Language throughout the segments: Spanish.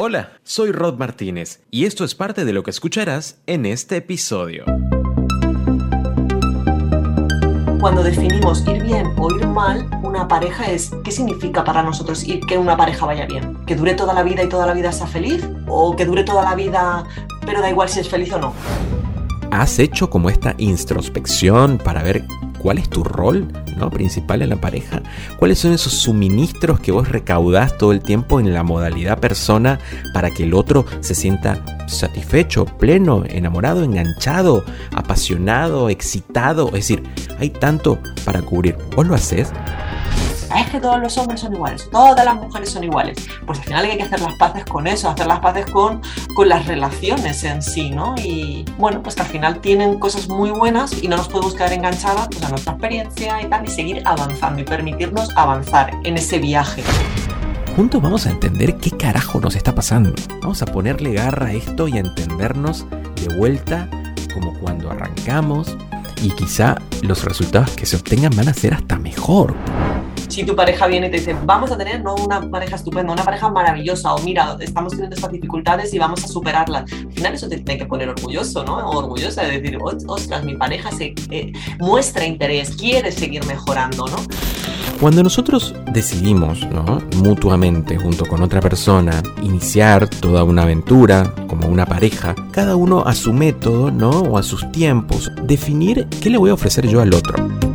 Hola, soy Rod Martínez y esto es parte de lo que escucharás en este episodio. Cuando definimos ir bien o ir mal, una pareja es ¿qué significa para nosotros ir que una pareja vaya bien? ¿Que dure toda la vida y toda la vida sea feliz? ¿O que dure toda la vida pero da igual si es feliz o no? ¿Has hecho como esta introspección para ver cuál es tu rol ¿no? principal en la pareja, cuáles son esos suministros que vos recaudás todo el tiempo en la modalidad persona para que el otro se sienta satisfecho, pleno, enamorado, enganchado, apasionado, excitado. Es decir, hay tanto para cubrir. ¿Vos lo haces? Es que todos los hombres son iguales, todas las mujeres son iguales. Pues al final hay que hacer las paces con eso, hacer las paces con, con las relaciones en sí, ¿no? Y bueno, pues que al final tienen cosas muy buenas y no nos podemos quedar enganchadas pues, a nuestra experiencia y tal, y seguir avanzando y permitirnos avanzar en ese viaje. Juntos vamos a entender qué carajo nos está pasando. Vamos a ponerle garra a esto y a entendernos de vuelta como cuando arrancamos y quizá los resultados que se obtengan van a ser hasta mejor si tu pareja viene y te dice, vamos a tener no una pareja estupenda, una pareja maravillosa, o mira, estamos teniendo estas dificultades y vamos a superarlas. Al final eso te tiene que poner orgulloso, ¿no? Orgullosa de decir, ostras, mi pareja se, eh, muestra interés, quiere seguir mejorando, ¿no? Cuando nosotros decidimos, ¿no? mutuamente, junto con otra persona, iniciar toda una aventura como una pareja, cada uno a su método, ¿no? O a sus tiempos, definir qué le voy a ofrecer yo al otro.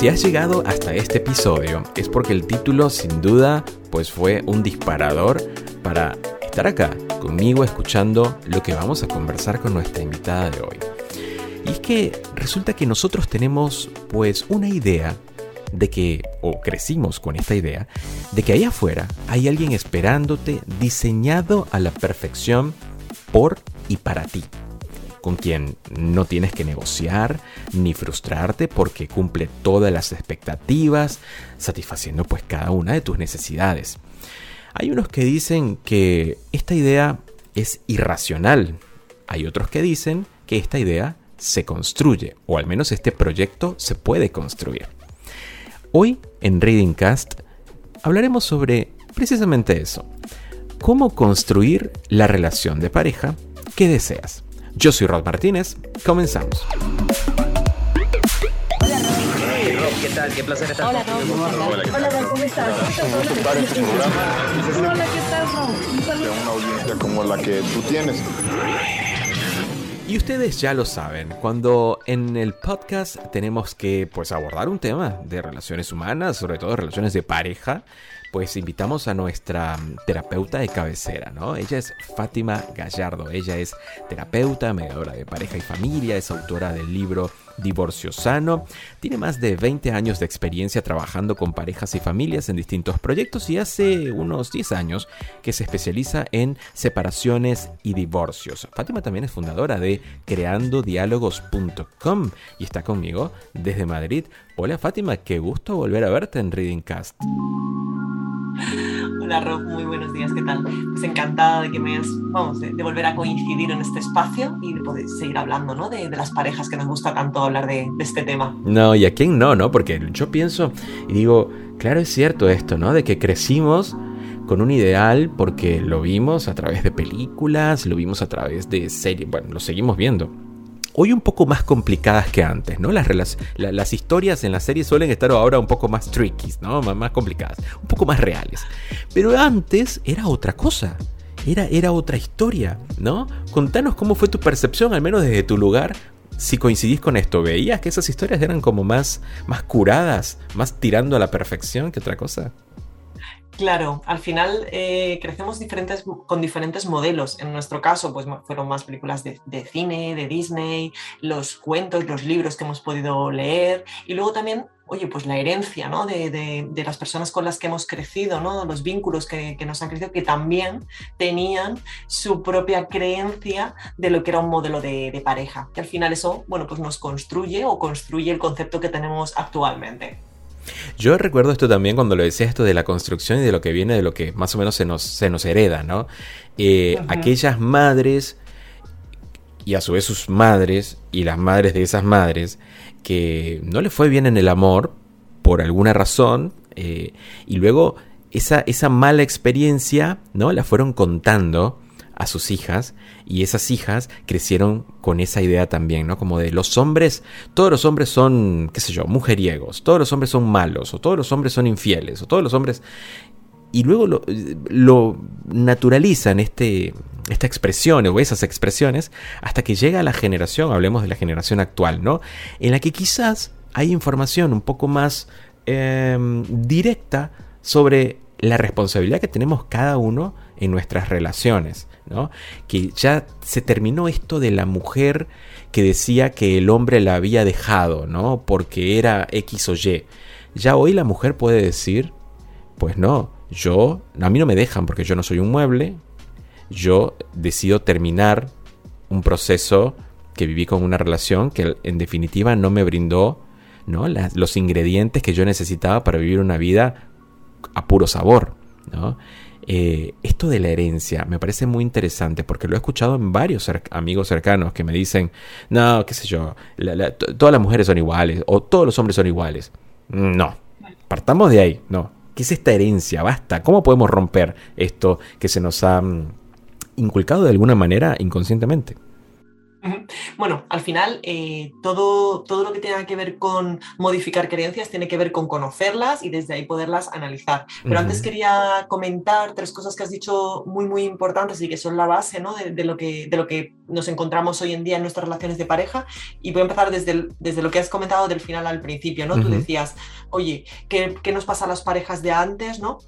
Si has llegado hasta este episodio es porque el título sin duda pues fue un disparador para estar acá conmigo escuchando lo que vamos a conversar con nuestra invitada de hoy. Y es que resulta que nosotros tenemos pues una idea de que, o crecimos con esta idea, de que allá afuera hay alguien esperándote diseñado a la perfección por y para ti con quien no tienes que negociar ni frustrarte porque cumple todas las expectativas, satisfaciendo pues cada una de tus necesidades. Hay unos que dicen que esta idea es irracional. Hay otros que dicen que esta idea se construye, o al menos este proyecto se puede construir. Hoy en Reading Cast hablaremos sobre precisamente eso. Cómo construir la relación de pareja que deseas. Yo soy Rod Martínez, comenzamos. Hola Rob. ¿qué tal? Qué placer estar Hola Rob, Hola, Hola ¿cómo estás? Hola, ¿qué tal Rob? Una audiencia como la que tú tienes. Y ustedes ya lo saben, cuando en el podcast tenemos que pues abordar un tema de relaciones humanas, sobre todo relaciones de pareja, pues invitamos a nuestra terapeuta de cabecera, ¿no? Ella es Fátima Gallardo, ella es terapeuta, mediadora de pareja y familia, es autora del libro Divorcio Sano, tiene más de 20 años de experiencia trabajando con parejas y familias en distintos proyectos y hace unos 10 años que se especializa en separaciones y divorcios. Fátima también es fundadora de creandodiálogos.com y está conmigo desde Madrid. Hola Fátima, qué gusto volver a verte en Reading Cast. Hola Rob, muy buenos días, ¿qué tal? Pues encantada de que me hayas, vamos, de, volver a coincidir en este espacio y de poder seguir hablando, ¿no? De, las parejas que nos gusta tanto hablar de, de, este tema. No, y a quién no, ¿no? Porque yo pienso y digo, claro, es cierto esto, ¿no? De que crecimos con un ideal porque lo vimos a través de películas, lo vimos a través de series, bueno, lo seguimos viendo hoy un poco más complicadas que antes, ¿no? Las, las historias en la serie suelen estar ahora un poco más tricky, ¿no? más complicadas, un poco más reales. Pero antes era otra cosa. Era, otra historia, ¿no? Contanos cómo fue tu percepción, al menos desde tu lugar, si coincidís con esto, ¿veías que esas historias eran como más curadas, más tirando a la perfección que otra cosa? Claro, al final eh, crecemos diferentes, con diferentes modelos. En nuestro caso, pues fueron más películas de, cine, de Disney, los cuentos, los libros que hemos podido leer y luego también oye, pues la herencia ¿no? de, las personas con las que hemos crecido, ¿no? los vínculos que, nos han crecido, que también tenían su propia creencia de lo que era un modelo de, de, pareja, que al final eso, bueno, pues nos construye o construye el concepto que tenemos actualmente. Yo recuerdo esto también cuando lo decía esto de la construcción y de lo que viene de lo que más o menos se nos, se nos hereda, ¿no? Eh, uh -huh. Aquellas madres y a su vez sus madres y las madres de esas madres que no le fue bien en el amor por alguna razón eh, y luego esa, esa mala experiencia no la fueron contando a sus hijas y esas hijas crecieron con esa idea también, ¿no? Como de los hombres, todos los hombres son, qué sé yo, mujeriegos, todos los hombres son malos, o todos los hombres son infieles, o todos los hombres... Y luego lo, naturalizan este, esta expresión o esas expresiones hasta que llega a la generación, hablemos de la generación actual, ¿no? En la que quizás hay información un poco más eh, directa sobre la responsabilidad que tenemos cada uno en nuestras relaciones, ¿no? Que ya se terminó esto de la mujer que decía que el hombre la había dejado, ¿no? Porque era X o Y. Ya hoy la mujer puede decir, pues no, yo, a mí no me dejan porque yo no soy un mueble, yo decido terminar un proceso que viví con una relación que en definitiva no me brindó ¿no? Los ingredientes que yo necesitaba para vivir una vida a puro sabor. ¿no? Eh, esto de la herencia me parece muy interesante porque lo he escuchado en varios amigos cercanos que me dicen, no, qué sé yo, todas las mujeres son iguales o todos los hombres son iguales. No, partamos de ahí, no. ¿Qué es esta herencia? Basta. ¿Cómo podemos romper esto que se nos ha inculcado de alguna manera inconscientemente? Bueno, al final eh, todo, todo lo que tenga que ver con modificar creencias tiene que ver con conocerlas y desde ahí poderlas analizar. Pero uh -huh. antes quería comentar tres cosas que has dicho muy, muy importantes y que son la base ¿no? de, de, lo que, de lo que nos encontramos hoy en día en nuestras relaciones de pareja. Y voy a empezar desde, el, desde lo que has comentado del final al principio. ¿no? Uh -huh. Tú decías, oye, ¿qué, ¿qué, nos pasa a las parejas de antes? ¿no?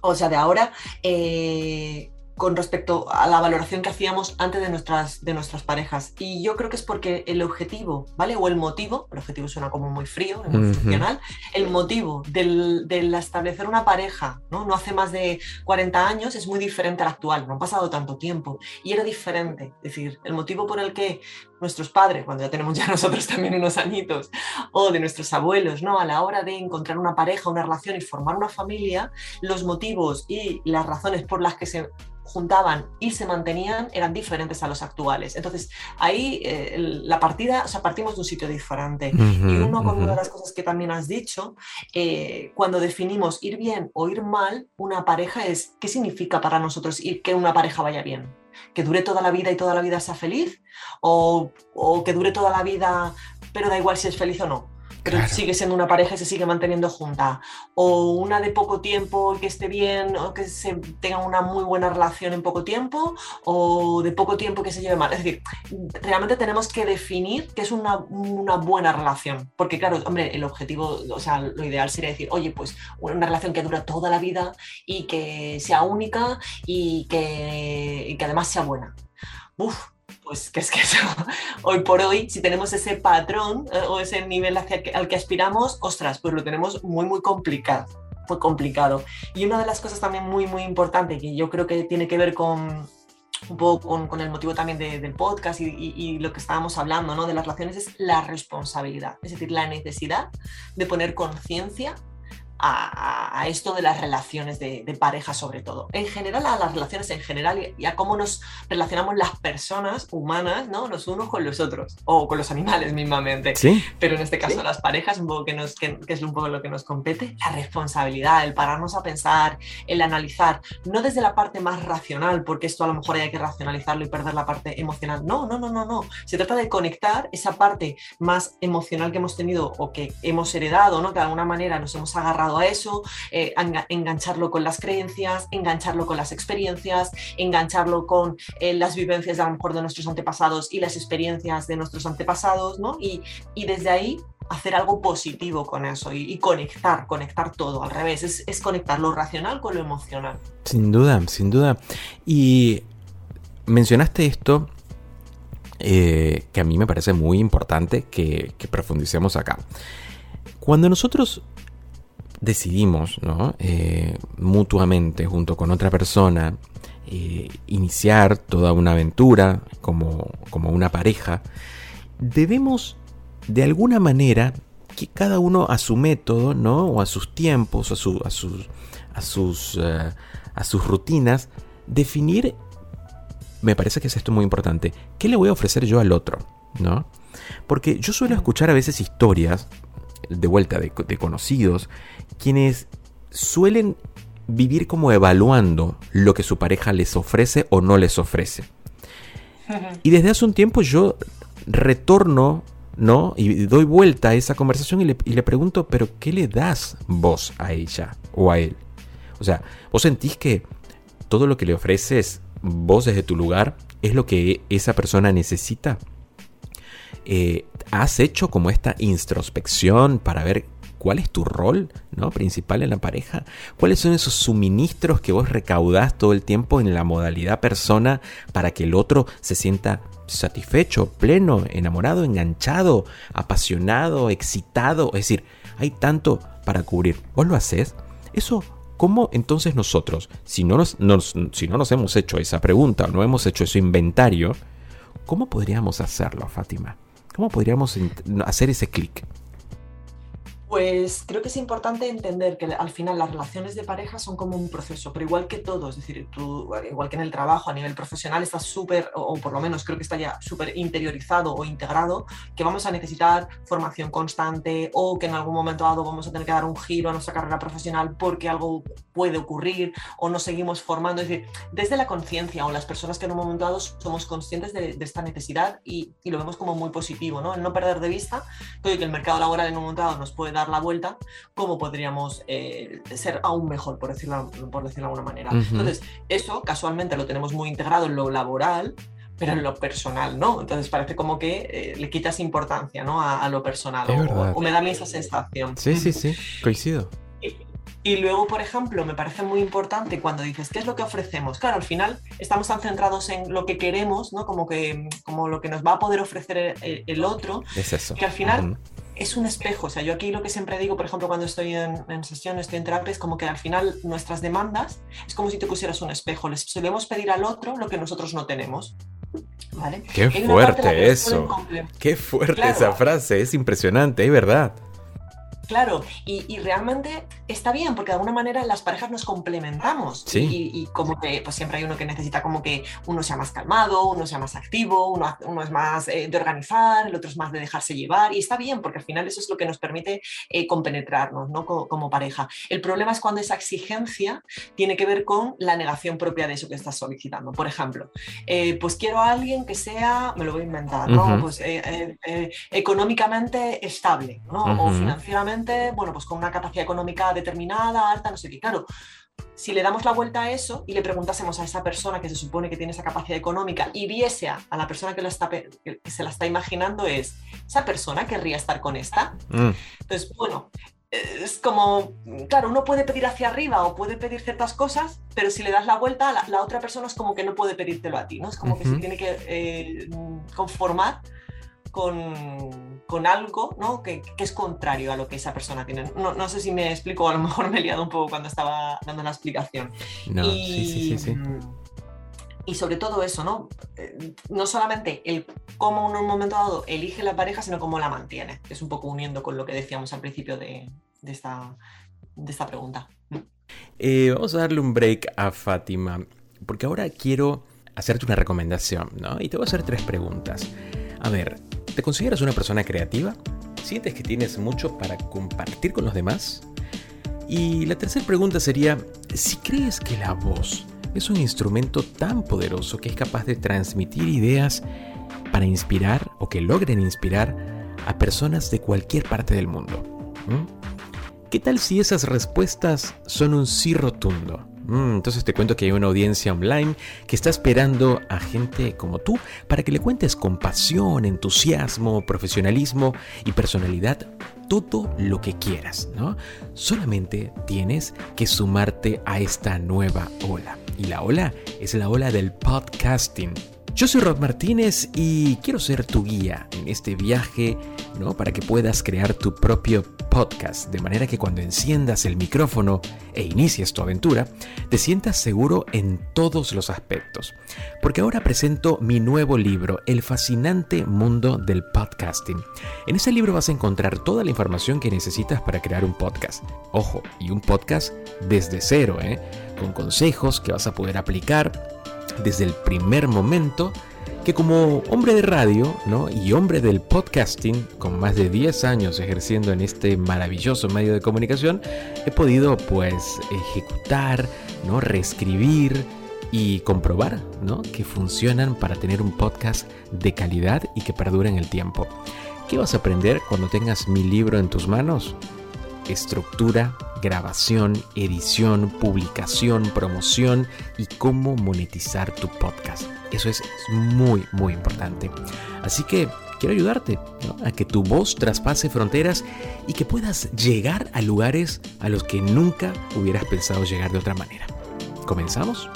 O sea, de ahora. Eh, con respecto a la valoración que hacíamos antes de nuestras, de nuestras parejas. Y yo creo que es porque el objetivo, ¿vale? O el motivo, el objetivo suena como muy frío, muy uh -huh. funcional, el motivo del, del, establecer una pareja, ¿no? No hace más de 40 años es muy diferente al actual, no ha pasado tanto tiempo y era diferente. Es decir, el motivo por el que nuestros padres, cuando ya tenemos ya nosotros también unos añitos, o de nuestros abuelos, ¿no? A la hora de encontrar una pareja, una relación y formar una familia, los motivos y las razones por las que se juntaban y se mantenían eran diferentes a los actuales. Entonces, ahí eh, la partida, o sea, partimos de un sitio diferente. Uh -huh, y uno, con uh -huh. una de las cosas que también has dicho, eh, cuando definimos ir bien o ir mal, una pareja es, ¿qué significa para nosotros ir, que una pareja vaya bien? ¿Que dure toda la vida y toda la vida sea feliz? ¿O, o que dure toda la vida, pero da igual si es feliz o no? Pero claro. sigue siendo una pareja y se sigue manteniendo junta. O una de poco tiempo que esté bien, o que se tenga una muy buena relación en poco tiempo, o de poco tiempo que se lleve mal. Es decir, realmente tenemos que definir qué es una, una buena relación. Porque claro, hombre, el objetivo, o sea, lo ideal sería decir, oye, pues una relación que dura toda la vida y que sea única y que, y que además sea buena. Uf, pues que es que eso, hoy por hoy, si tenemos ese patrón eh, o ese nivel hacia que, al que aspiramos, ostras, pues lo tenemos muy, muy complicado. Muy complicado. Y una de las cosas también muy, muy importante que yo creo que tiene que ver con un poco con, con el motivo también de, del podcast y, y, y, lo que estábamos hablando, ¿no? De las relaciones es la responsabilidad, es decir, la necesidad de poner conciencia a, a, esto de las relaciones de, de, pareja sobre todo. En general, a las relaciones en general y a cómo nos relacionamos las personas humanas, ¿no? Los unos con los otros o con los animales mismamente. ¿Sí? Pero en este caso ¿Sí? las parejas, un poco que, nos, que, que, es un poco lo que nos compete, la responsabilidad, el pararnos a pensar, el analizar, no desde la parte más racional, porque esto a lo mejor hay que racionalizarlo y perder la parte emocional. No, no, no, no, no. Se trata de conectar esa parte más emocional que hemos tenido o que hemos heredado, ¿no? Que de alguna manera nos hemos agarrado a eso, eh, engancharlo con las creencias, engancharlo con las experiencias, engancharlo con eh, las vivencias a lo mejor de nuestros antepasados y las experiencias de nuestros antepasados, ¿no? Y, y desde ahí hacer algo positivo con eso y, conectar, conectar todo, al revés, es, conectar lo racional con lo emocional. Sin duda, sin duda. Y mencionaste esto eh, que a mí me parece muy importante que profundicemos acá. Cuando nosotros decidimos, ¿no? Eh, mutuamente, junto con otra persona, eh, iniciar toda una aventura como, como una pareja, debemos de alguna manera que cada uno a su método, ¿no? O a sus tiempos, a, su, a sus, a sus, uh, a sus rutinas, definir, me parece que es esto muy importante, ¿qué le voy a ofrecer yo al otro? ¿No? Porque yo suelo escuchar a veces historias, de vuelta, de, de conocidos, quienes suelen vivir como evaluando lo que su pareja les ofrece o no les ofrece. Y desde hace un tiempo yo retorno, ¿no? Y doy vuelta a esa conversación y le, y le, pregunto, pero ¿qué le das vos a ella o a él? O sea, ¿vos sentís que todo lo que le ofreces vos desde tu lugar es lo que esa persona necesita? Eh, ¿Has hecho como esta introspección para ver cuál es tu rol ¿no? principal en la pareja, cuáles son esos suministros que vos recaudás todo el tiempo en la modalidad persona para que el otro se sienta satisfecho, pleno, enamorado, enganchado, apasionado, excitado. Es decir, hay tanto para cubrir. ¿Vos lo haces? Eso ¿Cómo entonces nosotros, si no nos, nos, si no nos hemos hecho esa pregunta o no hemos hecho ese inventario, ¿cómo podríamos hacerlo, Fátima? ¿Cómo podríamos hacer ese clic? Pues creo que es importante entender que al final las relaciones de pareja son como un proceso, pero igual que todo, es decir, tú, igual que en el trabajo a nivel profesional está súper, o por lo menos creo que está ya súper interiorizado o integrado, que vamos a necesitar formación constante o que en algún momento dado vamos a tener que dar un giro a nuestra carrera profesional porque algo puede ocurrir o nos seguimos formando. Es decir, desde la conciencia o las personas que en un momento dado somos conscientes de, de esta necesidad y, y, lo vemos como muy positivo, ¿no? El no perder de vista que el mercado laboral en un momento dado nos puede dar la vuelta, cómo podríamos eh, ser aún mejor, por decirlo, por decirlo de alguna manera. Uh -huh. Entonces, eso casualmente lo tenemos muy integrado en lo laboral, pero en lo personal, ¿no? Entonces parece como que eh, le quitas importancia, ¿no? A, a lo personal, o, o, me da a mí esa sensación. Sí, sí, sí, coincido. Y, luego, por ejemplo, me parece muy importante cuando dices, ¿qué es lo que ofrecemos? Claro, al final estamos tan centrados en lo que queremos, ¿no? Como, que, como lo que nos va a poder ofrecer el, el otro, es eso. que al final... Es un espejo. O sea, yo aquí lo que siempre digo, por ejemplo, cuando estoy en, en sesión, estoy en terapia, es como que al final nuestras demandas es como si te pusieras un espejo. Les solemos pedir al otro lo que nosotros no tenemos. ¿Vale? Qué fuerte eso. Qué fuerte claro. esa frase. Es impresionante, es verdad. Claro, y, y, realmente está bien, porque de alguna manera las parejas nos complementamos. Sí. Y, y, como que pues siempre hay uno que necesita como que uno sea más calmado, uno sea más activo, uno, uno es más eh, de organizar, el otro es más de dejarse llevar. Y está bien, porque al final eso es lo que nos permite eh, compenetrarnos ¿no? como, como, pareja. El problema es cuando esa exigencia tiene que ver con la negación propia de eso que estás solicitando. Por ejemplo, eh, pues quiero a alguien que sea, me lo voy a inventar, ¿no? Uh -huh. Pues económicamente estable, ¿no? Uh -huh. O financieramente bueno, pues con una capacidad económica determinada, alta, no sé qué. Claro, si le damos la vuelta a eso y le preguntásemos a esa persona que se supone que tiene esa capacidad económica y viese a, a la persona que, está, que, se la está imaginando, es, ¿esa persona querría estar con esta? Mm. Entonces, bueno, es como, claro, uno puede pedir hacia arriba o puede pedir ciertas cosas, pero si le das la vuelta, la, la otra persona es como que no puede pedírtelo a ti, ¿no? Es como uh -huh. que se tiene que eh, conformar con, con algo ¿no? que, que, es contrario a lo que esa persona tiene. No, no, sé si me explico, a lo mejor me he liado un poco cuando estaba dando la explicación. No, y, sí, sí, sí, sí. Y sobre todo eso, ¿no? Eh, no solamente el cómo uno en un momento dado elige la pareja, sino cómo la mantiene. Es un poco uniendo con lo que decíamos al principio de, de, esta, de esta pregunta. Eh, vamos a darle un break a Fátima, porque ahora quiero hacerte una recomendación, ¿no? Y te voy a hacer tres preguntas. A ver, ¿Te consideras una persona creativa? ¿Sientes que tienes mucho para compartir con los demás? Y la tercera pregunta sería, si crees que la voz es un instrumento tan poderoso que es capaz de transmitir ideas para inspirar o que logren inspirar a personas de cualquier parte del mundo. ¿Qué tal si esas respuestas son un sí rotundo? Mm, entonces te cuento que hay una audiencia online que está esperando a gente como tú para que le cuentes con pasión, entusiasmo, profesionalismo y personalidad todo lo que quieras, ¿no? Solamente tienes que sumarte a esta nueva ola. Y la ola es la ola del podcasting. Yo soy Rod Martínez y quiero ser tu guía en este viaje, ¿no? Para que puedas crear tu propio podcast, de manera que cuando enciendas el micrófono e inicies tu aventura, te sientas seguro en todos los aspectos. Porque ahora presento mi nuevo libro, El fascinante mundo del podcasting. En ese libro vas a encontrar toda la información que necesitas para crear un podcast. Ojo, y un podcast desde cero, ¿eh? Con consejos que vas a poder aplicar desde el primer momento que como hombre de radio ¿no? y hombre del podcasting, con más de 10 años ejerciendo en este maravilloso medio de comunicación, he podido pues ejecutar, ¿no? reescribir y comprobar ¿no? que funcionan para tener un podcast de calidad y que perdure en el tiempo. ¿Qué vas a aprender cuando tengas mi libro en tus manos? Estructura, grabación, edición, publicación, promoción y cómo monetizar tu podcast. Eso es muy, muy importante. Así que quiero ayudarte a que tu voz traspase fronteras y que puedas llegar a lugares a los que nunca hubieras pensado llegar de otra manera. ¿Comenzamos?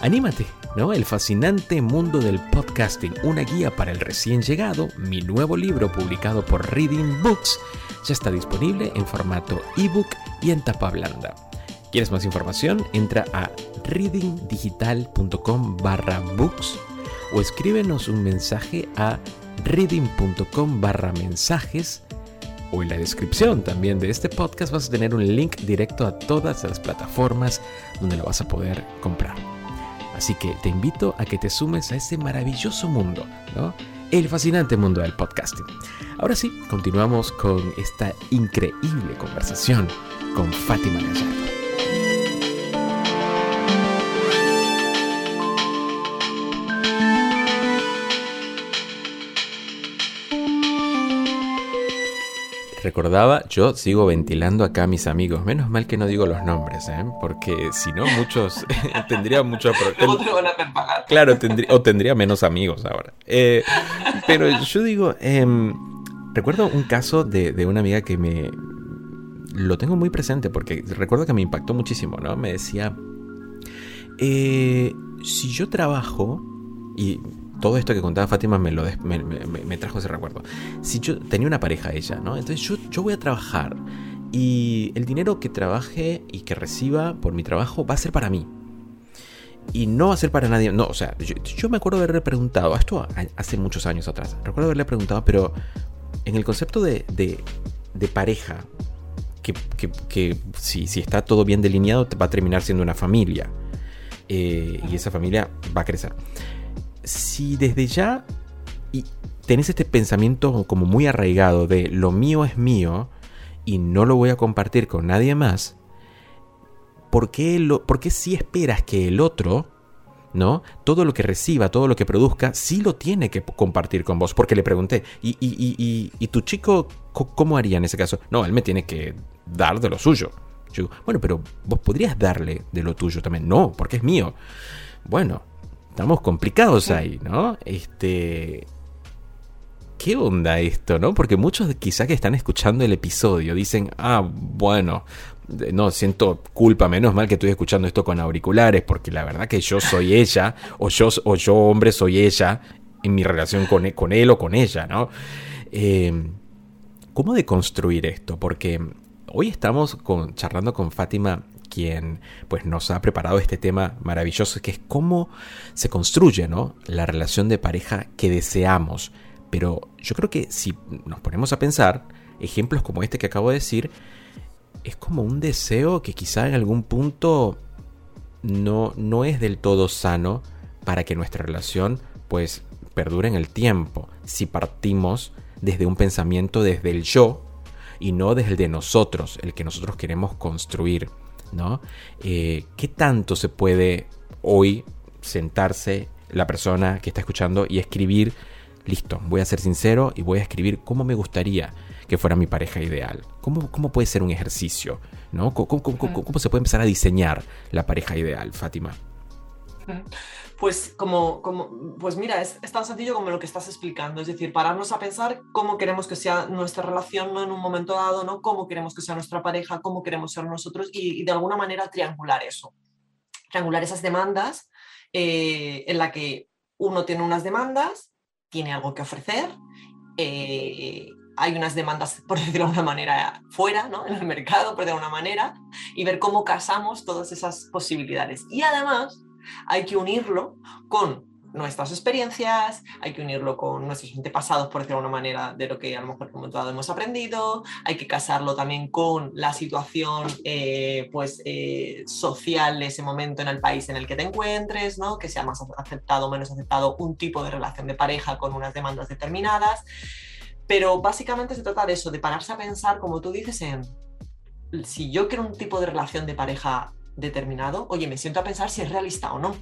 Anímate, ¿no? El fascinante mundo del podcasting, una guía para el recién llegado, mi nuevo libro publicado por Reading Books ya está disponible en formato ebook y en tapa blanda. ¿Quieres más información? Entra a readingdigital.com barra books o escríbenos un mensaje a reading.com barra mensajes o en la descripción también de este podcast vas a tener un link directo a todas las plataformas donde lo vas a poder comprar. Así que te invito a que te sumes a ese maravilloso mundo, ¿no? el fascinante mundo del podcasting. Ahora sí, continuamos con esta increíble conversación con Fátima Gallardo. Recordaba, yo sigo ventilando acá a mis amigos. Menos mal que no digo los nombres, ¿eh? porque si no, muchos tendría mucho Claro, tendría, o tendría menos amigos ahora. Eh, pero yo digo, em, recuerdo un caso de, una amiga que me. Lo tengo muy presente porque recuerdo que me impactó muchísimo, ¿no? Me decía, eh, si yo trabajo, y todo esto que contaba Fátima me, lo me, trajo ese recuerdo. Si yo tenía una pareja ella, ¿no? Entonces yo, yo voy a trabajar y el dinero que trabaje y que reciba por mi trabajo va a ser para mí. Y no va a ser para nadie. No, o sea, yo, me acuerdo haberle preguntado, esto hace muchos años atrás, recuerdo haberle preguntado, pero en el concepto de, de, pareja, que, que, si, si, está todo bien delineado, va a terminar siendo una familia. Eh, y esa familia va a crecer si desde ya y tenés este pensamiento como muy arraigado de lo mío es mío y no lo voy a compartir con nadie más, ¿por qué, lo, si esperas que el otro, ¿no? Todo lo que reciba, todo lo que produzca, sí lo tiene que compartir con vos? Porque le pregunté, ¿y, y, tu chico cómo haría en ese caso? No, él me tiene que dar de lo suyo. Yo bueno, pero vos podrías darle de lo tuyo también. No, porque es mío. Bueno, estamos complicados ahí, ¿no? Este. ¿Qué onda esto, no? Porque muchos quizá que están escuchando el episodio dicen, ah, bueno, no, siento culpa, menos mal que estoy escuchando esto con auriculares, porque la verdad que yo soy ella, o yo, o yo hombre soy ella, en mi relación con, e, con él o con ella, ¿no? Eh, ¿Cómo deconstruir esto? Porque hoy estamos con, charlando con Fátima quien pues, nos ha preparado este tema maravilloso, que es cómo se construye ¿no? la relación de pareja que deseamos. Pero yo creo que si nos ponemos a pensar, ejemplos como este que acabo de decir, es como un deseo que quizá en algún punto no, no es del todo sano para que nuestra relación pues perdure en el tiempo. Si partimos desde un pensamiento desde el yo y no desde el de nosotros, el que nosotros queremos construir. ¿No? Eh, ¿Qué tanto se puede hoy sentarse la persona que está escuchando y escribir, listo, voy a ser sincero y voy a escribir cómo me gustaría que fuera mi pareja ideal? ¿Cómo, cómo puede ser un ejercicio? ¿no? ¿Cómo, cómo se puede empezar a diseñar la pareja ideal, Fátima? Pues como, pues mira, es, tan sencillo como lo que estás explicando, es decir, pararnos a pensar cómo queremos que sea nuestra relación en un momento dado, ¿no? cómo queremos que sea nuestra pareja, cómo queremos ser nosotros y, de alguna manera triangular eso, triangular esas demandas eh, en la que uno tiene unas demandas, tiene algo que ofrecer, eh, hay unas demandas, por decirlo de alguna manera, fuera, ¿no? en el mercado, por de alguna manera, y ver cómo casamos todas esas posibilidades. Y además, hay que unirlo con nuestras experiencias, hay que unirlo con nuestros antepasados, por decirlo de alguna manera, de lo que a lo mejor como todo hemos aprendido, hay que casarlo también con la situación eh, pues, eh, social de ese momento en el país en el que te encuentres, ¿no? que sea más aceptado o menos aceptado un tipo de relación de pareja con unas demandas determinadas. Pero básicamente se trata de eso, de pararse a pensar, como tú dices, en si yo quiero un tipo de relación de pareja determinado, oye, me siento a pensar si es realista o no.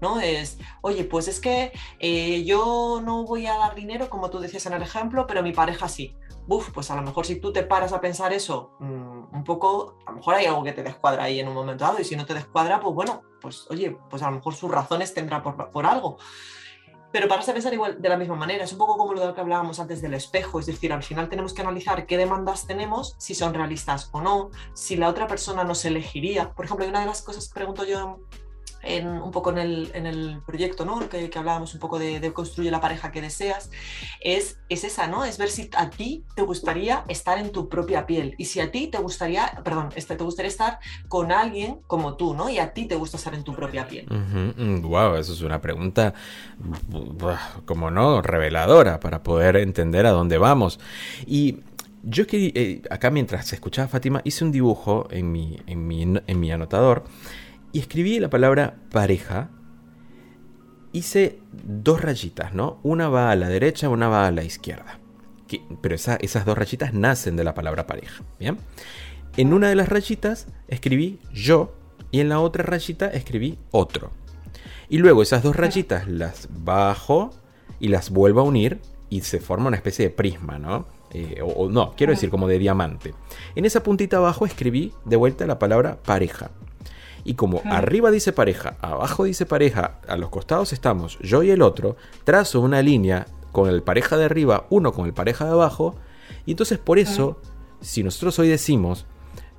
¿no? Es, oye, pues es que eh, yo no voy a dar dinero, como tú decías en el ejemplo, pero mi pareja sí. Buf, pues a lo mejor si tú te paras a pensar eso mm, un poco, a lo mejor hay algo que te descuadra ahí en un momento dado, y si no te descuadra, pues bueno, pues oye, pues a lo mejor sus razones tendrá por, por algo. Pero para pensar igual de la misma manera, es un poco como lo que hablábamos antes del espejo, es decir, al final tenemos que analizar qué demandas tenemos, si son realistas o no, si la otra persona nos elegiría. Por ejemplo, una de las cosas que pregunto yo un poco en el, en el proyecto, ¿no? Que, que, hablábamos un poco de, de, construye la pareja que deseas, es, es esa, ¿no? Es ver si a ti te gustaría estar en tu propia piel y si a ti te gustaría, perdón, este, te gustaría estar con alguien como tú, ¿no? Y a ti te gusta estar en tu propia piel. Wow, eso es una pregunta, como no, reveladora para poder entender a dónde vamos. Y yo que eh, acá mientras escuchaba a Fátima hice un dibujo en mi, en mi, en mi anotador y escribí la palabra pareja. Hice dos rayitas, ¿no? Una va a la derecha, una va a la izquierda. pero esas dos rayitas nacen de la palabra pareja, ¿bien? En una de las rayitas escribí yo y en la otra rayita escribí otro. Y luego esas dos rayitas las bajo y las vuelvo a unir y se forma una especie de prisma, ¿no? Eh, o, no, quiero decir como de diamante. En esa puntita abajo escribí de vuelta la palabra pareja. Y como arriba dice pareja, abajo dice pareja, a los costados estamos yo y el otro, trazo una línea con el pareja de arriba, uno con el pareja de abajo, y entonces por eso, si nosotros hoy decimos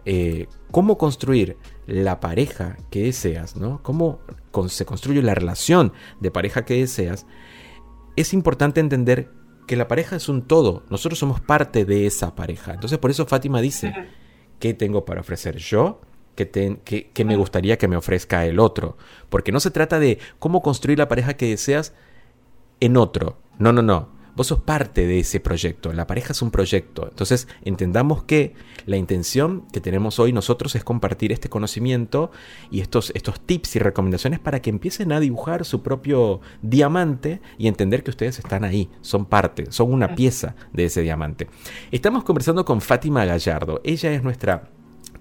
eh, cómo construir la pareja que deseas, ¿no? Cómo se construye la relación de pareja que deseas, es importante entender que la pareja es un todo, nosotros somos parte de esa pareja. Entonces por eso Fátima dice, ¿qué tengo para ofrecer yo? Que, me gustaría que me ofrezca el otro. Porque no se trata de cómo construir la pareja que deseas en otro. No, no, no. Vos sos parte de ese proyecto. La pareja es un proyecto. Entonces entendamos que la intención que tenemos hoy nosotros es compartir este conocimiento y estos, estos tips y recomendaciones para que empiecen a dibujar su propio diamante y entender que ustedes están ahí, son parte, son una pieza de ese diamante. Estamos conversando con Fátima Gallardo. Ella es nuestra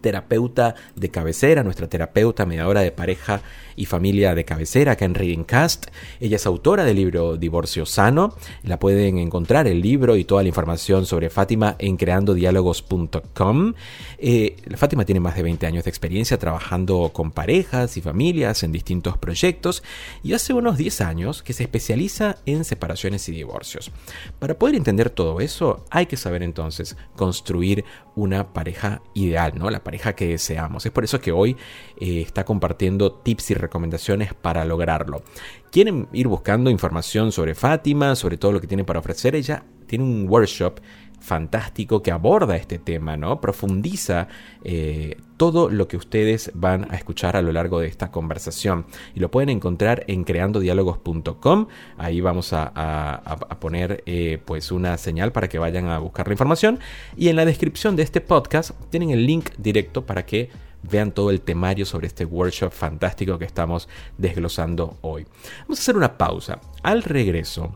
terapeuta de cabecera, nuestra terapeuta mediadora de pareja y familia de cabecera acá en Reading Cast. Ella es autora del libro Divorcio Sano. La pueden encontrar el libro y toda la información sobre Fátima en creandodiálogos.com. Eh, Fátima tiene más de 20 años de experiencia trabajando con parejas y familias en distintos proyectos y hace unos 10 años que se especializa en separaciones y divorcios. Para poder entender todo eso hay que saber entonces construir una pareja ideal, ¿no? La pareja que deseamos. Es por eso que hoy eh, está compartiendo tips y recomendaciones para lograrlo. ¿Quieren ir buscando información sobre Fátima, sobre todo lo que tiene para ofrecer? Ella tiene un workshop fantástico que aborda este tema, ¿no? Profundiza eh, todo lo que ustedes van a escuchar a lo largo de esta conversación. Y lo pueden encontrar en creandodiálogos.com. Ahí vamos a, poner eh, pues una señal para que vayan a buscar la información. Y en la descripción de este podcast tienen el link directo para que vean todo el temario sobre este workshop fantástico que estamos desglosando hoy. Vamos a hacer una pausa. Al regreso,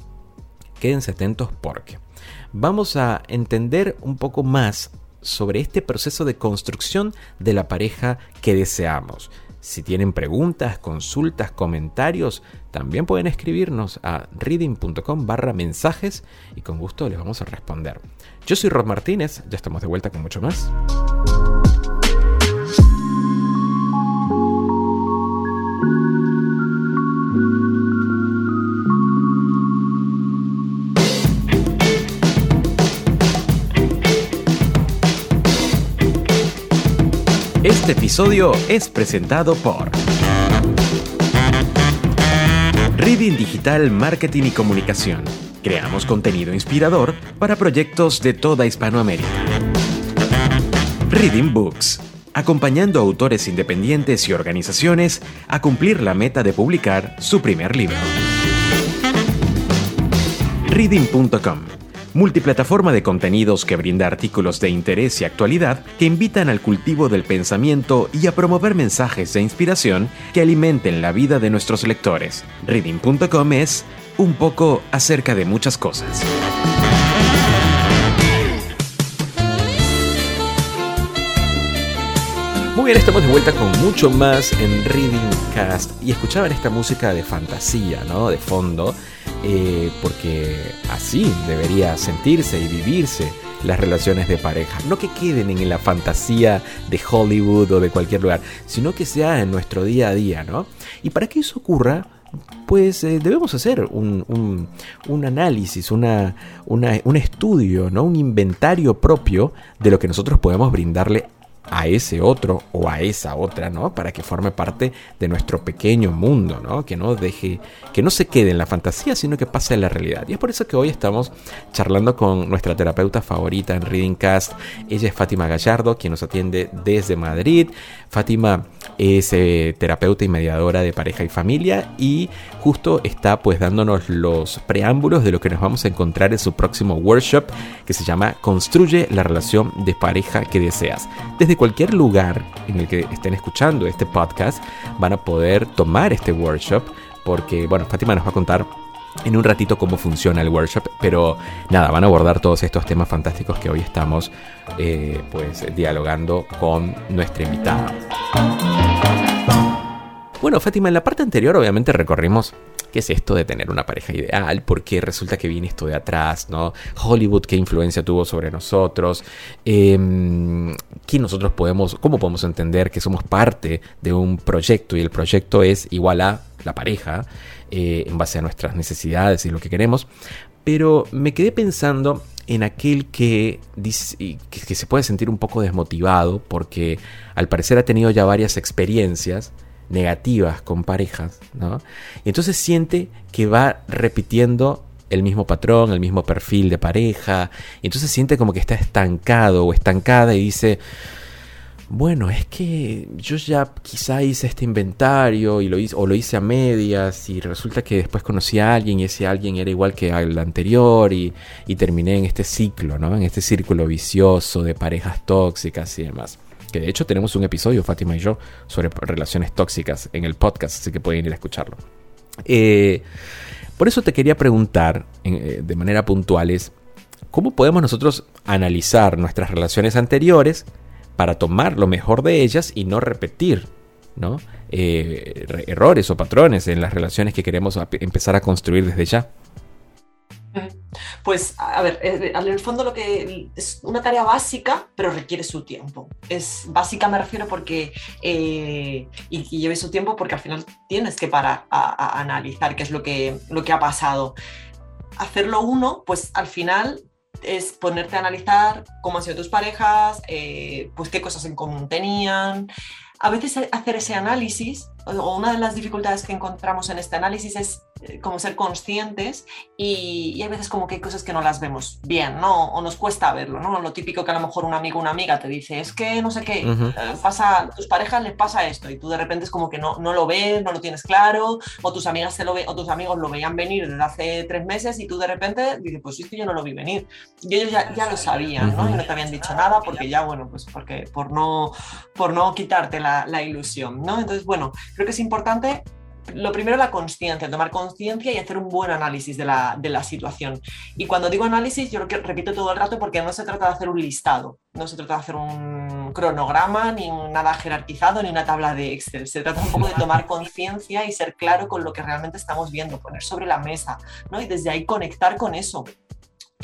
quédense atentos porque vamos a entender un poco más sobre este proceso de construcción de la pareja que deseamos. Si tienen preguntas, consultas, comentarios, también pueden escribirnos a reading.com barra mensajes y con gusto les vamos a responder. Yo soy Rod Martínez, ya estamos de vuelta con mucho más. Este episodio es presentado por Reading Digital Marketing y Comunicación. Creamos contenido inspirador para proyectos de toda Hispanoamérica. Reading Books. Acompañando a autores independientes y organizaciones a cumplir la meta de publicar su primer libro. Reading.com multiplataforma de contenidos que brinda artículos de interés y actualidad que invitan al cultivo del pensamiento y a promover mensajes de inspiración que alimenten la vida de nuestros lectores. Reading.com es un poco acerca de muchas cosas. Muy bien, estamos de vuelta con mucho más en Reading Cast y escuchaban esta música de fantasía, ¿no? De fondo eh, porque así debería sentirse y vivirse las relaciones de pareja. No que queden en la fantasía de Hollywood o de cualquier lugar, sino que sea en nuestro día a día, ¿no? Y para que eso ocurra, pues eh, debemos hacer un, análisis, una, un estudio, ¿no? un inventario propio de lo que nosotros podemos brindarle a ese otro o a esa otra, ¿no? Para que forme parte de nuestro pequeño mundo, ¿no? Que no deje, que no se quede en la fantasía, sino que pase en la realidad. Y es por eso que hoy estamos charlando con nuestra terapeuta favorita en Reading Cast. Ella es Fátima Gallardo, quien nos atiende desde Madrid. Fátima es eh, terapeuta y mediadora de pareja y familia y justo está pues dándonos los preámbulos de lo que nos vamos a encontrar en su próximo workshop que se llama Construye la relación de pareja que deseas. Desde cualquier lugar en el que estén escuchando este podcast van a poder tomar este workshop porque bueno, Fátima nos va a contar en un ratito cómo funciona el workshop, pero nada, van a abordar todos estos temas fantásticos que hoy estamos eh, pues dialogando con nuestra invitada. Bueno, Fátima, en la parte anterior obviamente recorrimos qué es esto de tener una pareja ideal, porque resulta que viene esto de atrás, ¿no? Hollywood, qué influencia tuvo sobre nosotros, eh, nosotros podemos, cómo podemos entender que somos parte de un proyecto y el proyecto es igual a la pareja, eh, en base a nuestras necesidades y lo que queremos. Pero me quedé pensando en aquel que, que, se puede sentir un poco desmotivado porque al parecer ha tenido ya varias experiencias negativas con parejas, ¿no? Y entonces siente que va repitiendo el mismo patrón, el mismo perfil de pareja, y entonces siente como que está estancado o estancada y dice, bueno, es que yo ya quizá hice este inventario y lo hice, o lo hice a medias y resulta que después conocí a alguien y ese alguien era igual que el anterior y, terminé en este ciclo, ¿no? En este círculo vicioso de parejas tóxicas y demás. Que de hecho tenemos un episodio, Fátima y yo, sobre relaciones tóxicas en el podcast, así que pueden ir a escucharlo. Eh, por eso te quería preguntar eh, de manera puntual ¿cómo podemos nosotros analizar nuestras relaciones anteriores? para tomar lo mejor de ellas y no repetir. Eh, errores o patrones en las relaciones que queremos empezar a construir desde ya. Pues, a ver, eh, en el fondo lo que es una tarea básica, pero requiere su tiempo. Es básica me refiero porque, eh, y, lleve su tiempo porque al final tienes que parar a, a, analizar qué es lo que, lo que ha pasado. Hacerlo uno, pues al final es ponerte a analizar cómo han sido tus parejas, eh, pues qué cosas en común tenían. A veces hacer ese análisis, o una de las dificultades que encontramos en este análisis es eh, como ser conscientes y, hay veces como que hay cosas que no las vemos bien, ¿no? O nos cuesta verlo, ¿no? Lo típico que a lo mejor un amigo o una amiga te dice, es que no sé qué, eh, pasa, a tus parejas les pasa esto y tú de repente es como que no, no lo ves, no lo tienes claro, o tus amigas te lo ve, o tus amigos lo veían venir desde hace tres meses y tú de repente dices, pues es que yo no lo vi venir. Y ellos ya, ya lo sabían, ¿no? Y no te habían dicho nada porque ya, bueno, pues porque por no, por no quitarte la, la ilusión, ¿no? Entonces, bueno, creo que es importante lo primero la conciencia, tomar conciencia y hacer un buen análisis de la, de la, situación. Y cuando digo análisis, yo lo que repito todo el rato porque no se trata de hacer un listado, no se trata de hacer un cronograma, ni nada jerarquizado, ni una tabla de Excel. Se trata un poco de tomar conciencia y ser claro con lo que realmente estamos viendo, poner sobre la mesa, ¿no? Y desde ahí conectar con eso.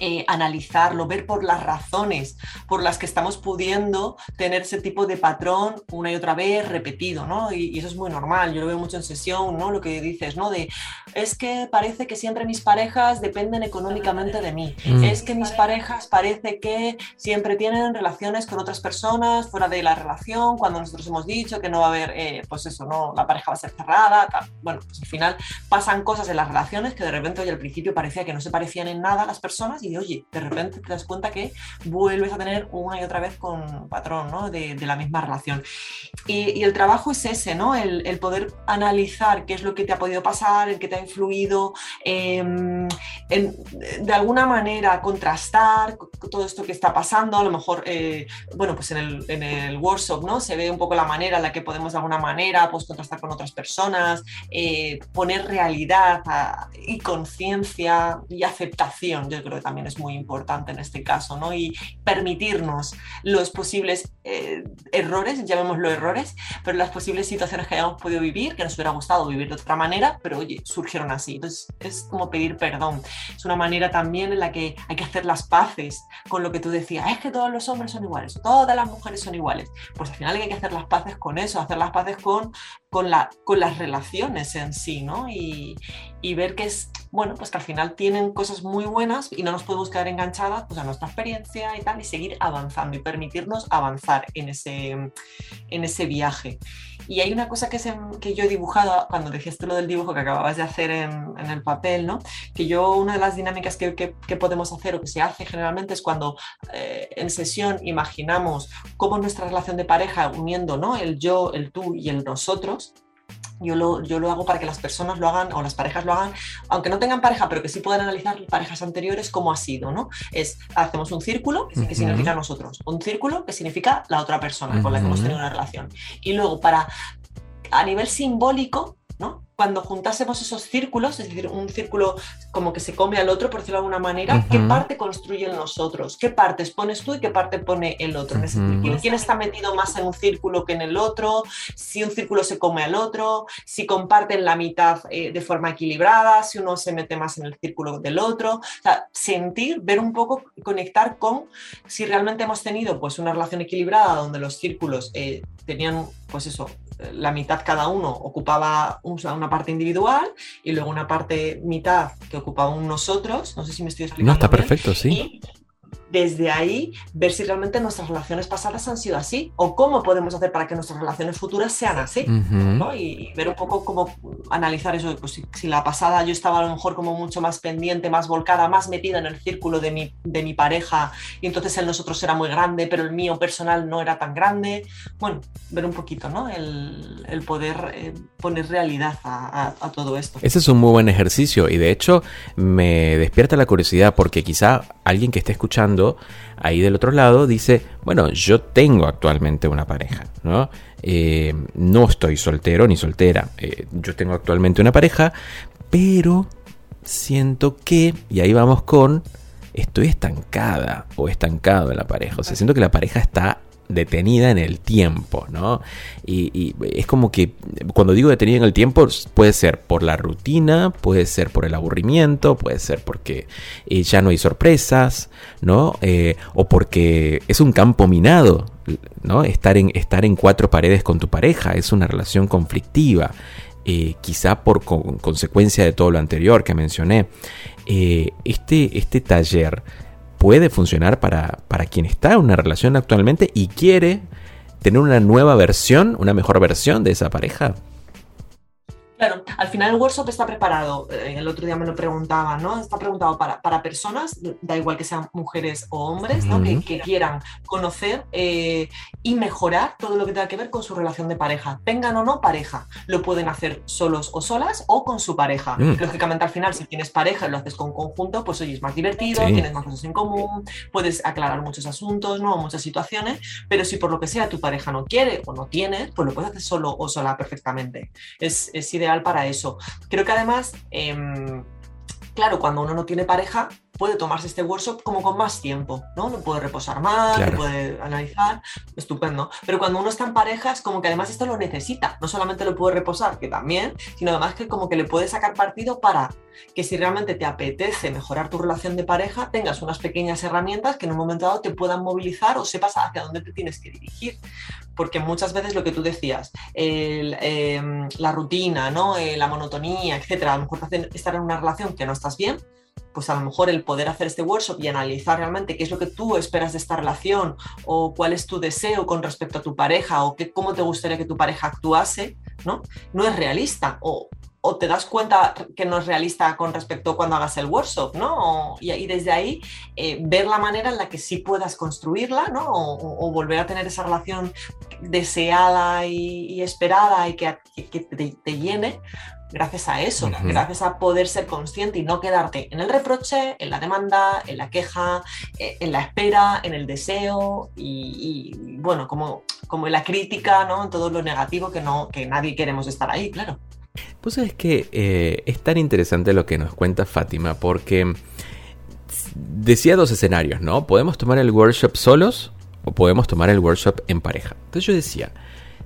Eh, analizarlo, ver por las razones por las que estamos pudiendo tener ese tipo de patrón una y otra vez repetido, ¿no? Y, eso es muy normal, yo lo veo mucho en sesión, ¿no? Lo que dices, ¿no? De, es que parece que siempre mis parejas dependen económicamente de mí, mm. es que mis parejas parece que siempre tienen relaciones con otras personas fuera de la relación, cuando nosotros hemos dicho que no va a haber, eh, pues eso, ¿no? La pareja va a ser cerrada, bueno, pues al final pasan cosas en las relaciones que de repente, hoy al principio parecía que no se parecían en nada las personas y oye, de repente te das cuenta que vuelves a tener una y otra vez con patrón ¿no? de, la misma relación. Y, el trabajo es ese, ¿no? El, poder analizar qué es lo que te ha podido pasar, el que te ha influido, em, de alguna manera contrastar todo esto que está pasando, a lo mejor, eh, bueno, pues en el, en el, workshop, ¿no? Se ve un poco la manera en la que podemos de alguna manera pues, contrastar con otras personas, eh, poner realidad y conciencia y aceptación, yo creo que también es muy importante en este caso, ¿no? Y permitirnos los posibles eh, errores, llamémoslo errores, pero las posibles situaciones que hayamos podido vivir, que nos hubiera gustado vivir de otra manera, pero oye, surgieron así. Entonces es como pedir perdón. Es una manera también en la que hay que hacer las paces con lo que tú decías, es que todos los hombres son iguales, todas las mujeres son iguales. Pues al final hay que hacer las paces con eso, hacer las paces con, con, la, con las relaciones en sí, ¿no? Y, y ver que es, bueno, pues que al final tienen cosas muy buenas y no nos podemos quedar enganchadas pues, a nuestra experiencia y tal, y seguir avanzando y permitirnos avanzar en ese, en ese viaje. Y hay una cosa que, se, que yo he dibujado cuando dijiste lo del dibujo que acababas de hacer en, el papel, ¿no? Que yo una de las dinámicas que podemos hacer o que se hace generalmente es cuando eh, en sesión imaginamos cómo nuestra relación de pareja uniendo, ¿no? El yo, el tú y el nosotros, yo lo, yo lo, hago para que las personas lo hagan o las parejas lo hagan, aunque no tengan pareja, pero que sí puedan analizar parejas anteriores cómo ha sido, ¿no? Es, hacemos un círculo que significa nosotros, un círculo que significa la otra persona con la que hemos tenido una relación. Y luego para, a nivel simbólico, ¿no? cuando juntásemos esos círculos, es decir, un círculo como que se come al otro, por decirlo de alguna manera, ¿qué parte construyen nosotros? ¿Qué partes pones tú y qué parte pone el otro ese círculo? ¿Quién está metido más en un círculo que en el otro? Si un círculo se come al otro, si comparten la mitad eh, de forma equilibrada, si uno se mete más en el círculo del otro. O sea, sentir, ver un poco, conectar con si realmente hemos tenido pues una relación equilibrada donde los círculos eh, tenían, pues eso, la mitad cada uno ocupaba una parte individual y luego una parte mitad que ocupaba un nosotros. No sé si me estoy explicando. No, está perfecto, sí desde ahí ver si realmente nuestras relaciones pasadas han sido así o cómo podemos hacer para que nuestras relaciones futuras sean así. y, ver un poco cómo analizar eso. Pues si, la pasada yo estaba a lo mejor como mucho más pendiente, más volcada, más metida en el círculo de mi, de mi pareja y entonces el nosotros era muy grande, pero el mío personal no era tan grande. Bueno, ver un poquito, ¿no? El, el poder eh, poner realidad a, a todo esto. Ese es un muy buen ejercicio y de hecho me despierta la curiosidad porque quizá alguien que esté escuchando ahí del otro lado dice, bueno, yo tengo actualmente una pareja, ¿no? Eh, no estoy soltero ni soltera, eh, yo tengo actualmente una pareja, pero siento que, y ahí vamos con, estoy estancada o estancado en la pareja, o sea, siento que la pareja está detenida en el tiempo, ¿no? Y, es como que cuando digo detenida en el tiempo puede ser por la rutina, puede ser por el aburrimiento, puede ser porque eh, ya no hay sorpresas, ¿no? Eh, o porque es un campo minado, ¿no? Estar en, estar en cuatro paredes con tu pareja es una relación conflictiva. Eh, quizá por consecuencia de todo lo anterior que mencioné. este, este taller puede funcionar para, para quien está en una relación actualmente y quiere tener una nueva versión, una mejor versión de esa pareja. Claro, al final el workshop está preparado, eh, el otro día me lo preguntaba, ¿no? Está preguntado para, para personas, da igual que sean mujeres o hombres, ¿no? que, quieran conocer eh, y mejorar todo lo que tenga que ver con su relación de pareja. Tengan o no pareja, lo pueden hacer solos o solas o con su pareja. Mm. Lógicamente al final, si tienes pareja y lo haces con conjunto, pues oye, es más divertido, tienes más cosas en común, puedes aclarar muchos asuntos, ¿no? Muchas situaciones, pero si por lo que sea tu pareja no quiere o no tiene, pues lo puedes hacer solo o sola perfectamente. Es, es ideal para eso. Creo que además, em, claro, cuando uno no tiene pareja, puede tomarse este workshop como con más tiempo, ¿no? Lo puede reposar más, Claro. lo puede analizar, estupendo. Pero cuando uno está en pareja es como que además esto lo necesita, no solamente lo puede reposar, que también, sino además que como que le puede sacar partido para que si realmente te apetece mejorar tu relación de pareja, tengas unas pequeñas herramientas que en un momento dado te puedan movilizar o sepas hacia dónde te tienes que dirigir. Porque muchas veces lo que tú decías, el, em, la rutina, ¿no? Eh, la monotonía, etcétera, a lo mejor te hacen estar en una relación que no estás bien, pues a lo mejor el poder hacer este workshop y analizar realmente qué es lo que tú esperas de esta relación o cuál es tu deseo con respecto a tu pareja o qué, cómo te gustaría que tu pareja actuase, ¿no? No es realista o, o te das cuenta que no es realista con respecto a cuando hagas el workshop, ¿no? Y, desde ahí eh, ver la manera en la que sí puedas construirla, ¿no? O, volver a tener esa relación deseada y, esperada y que, que- te llene gracias a eso, gracias a poder ser consciente y no quedarte en el reproche, en la demanda, en la queja, eh, en la espera, en el deseo y, y, bueno, como, como en la crítica, ¿no? En todo lo negativo que, no, que nadie queremos estar ahí, claro. Pues es que eh, es tan interesante lo que nos cuenta Fátima porque decía dos escenarios, ¿no? Podemos tomar el workshop solos o podemos tomar el workshop en pareja. Entonces yo decía,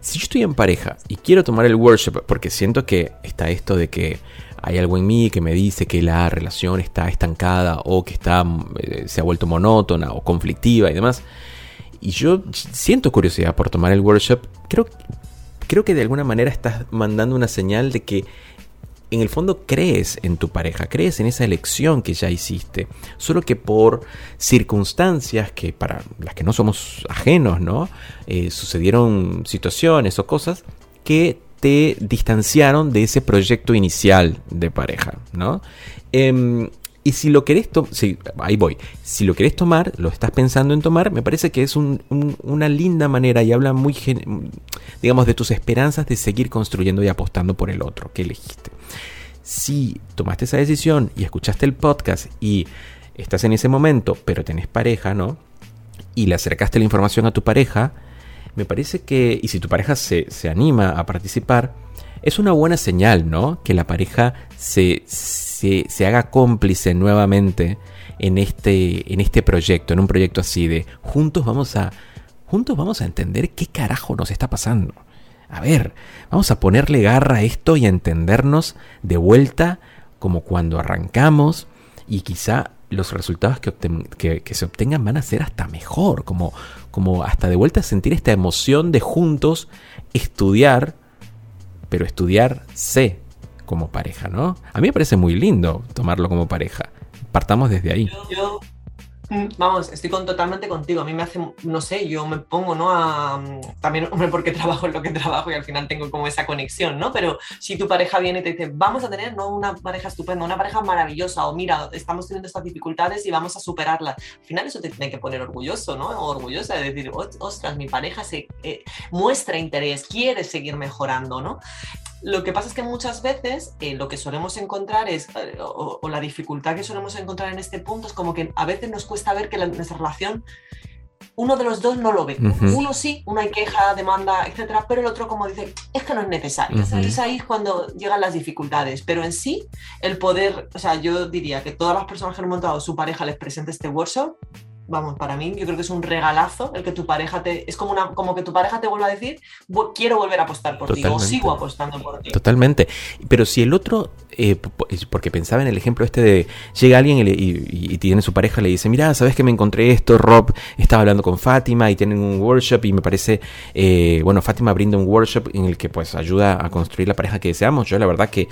si yo estoy en pareja y quiero tomar el workshop porque siento que está esto de que hay algo en mí que me dice que la relación está estancada o que está, eh, se ha vuelto monótona o conflictiva y demás, y yo siento curiosidad por tomar el workshop, creo, creo que de alguna manera estás mandando una señal de que en el fondo crees en tu pareja, crees en esa elección que ya hiciste, solo que por circunstancias que para las que no somos ajenos, ¿no? Eh, sucedieron situaciones o cosas que te distanciaron de ese proyecto inicial de pareja, ¿no? Em, y si lo querés tomar, ahí voy, si lo querés tomar, lo estás pensando en tomar, me parece que es un- un- una linda manera y habla muy, digamos, de tus esperanzas de seguir construyendo y apostando por el otro que elegiste. Si tomaste esa decisión y escuchaste el podcast y estás en ese momento, pero tenés pareja, ¿no? Y le acercaste la información a tu pareja, me parece que, y si tu pareja se, se anima a participar, es una buena señal, ¿no? Que la pareja se, se, se haga cómplice nuevamente en este, en este proyecto, en un proyecto así de juntos vamos a, juntos vamos a entender qué carajo nos está pasando. A ver, vamos a ponerle garra a esto y a entendernos de vuelta como cuando arrancamos y quizá los resultados que, se obtengan van a ser hasta mejor, como, como hasta de vuelta sentir esta emoción de juntos estudiar, pero estudiarse como pareja, ¿no? A mí me parece muy lindo tomarlo como pareja. Partamos desde ahí. Vamos, estoy con, totalmente contigo. A mí me hace, no sé, yo me pongo, ¿no? A, mm, también, hombre, porque trabajo en lo que trabajo y al final tengo como esa conexión, ¿no? Pero si tu pareja viene y te dice, vamos a tener, ¿no? Una pareja estupenda, una pareja maravillosa, o mira, estamos teniendo estas dificultades y vamos a superarlas. Al final eso te tiene que poner orgulloso, ¿no? O orgullosa de decir, "Os- ostras, mi pareja se eh, muestra interés, quiere seguir mejorando, ¿no? Lo que pasa es que muchas veces eh, lo que solemos encontrar es, eh, o, o la dificultad que solemos encontrar en este punto es como que a veces nos cuesta ver que la- nuestra relación, uno de los dos no lo ve. Ujú. Uno sí, una hay queja, demanda, etcétera, pero el otro como dice, es que no es necesario. Ujú. Es ahí cuando llegan las dificultades. Pero en sí, el poder, o sea, yo diría que todas las personas que han montado su pareja les presente este workshop, vamos, para mí yo creo que es un regalazo el que tu pareja te, es como, una, como que tu pareja te vuelva a decir, "Bu- quiero volver a apostar por ti, o sigo apostando por ti. Totalmente. Pero si el otro, eh, porque pensaba en el ejemplo este de llega alguien y, le- y- y tiene su pareja, le dice, mira, ¿sabes que me encontré esto? Rob estaba hablando con Fátima y tienen un workshop y me parece, eh, bueno, Fátima brinda un workshop en el que pues ayuda a construir la pareja que deseamos. Yo la verdad que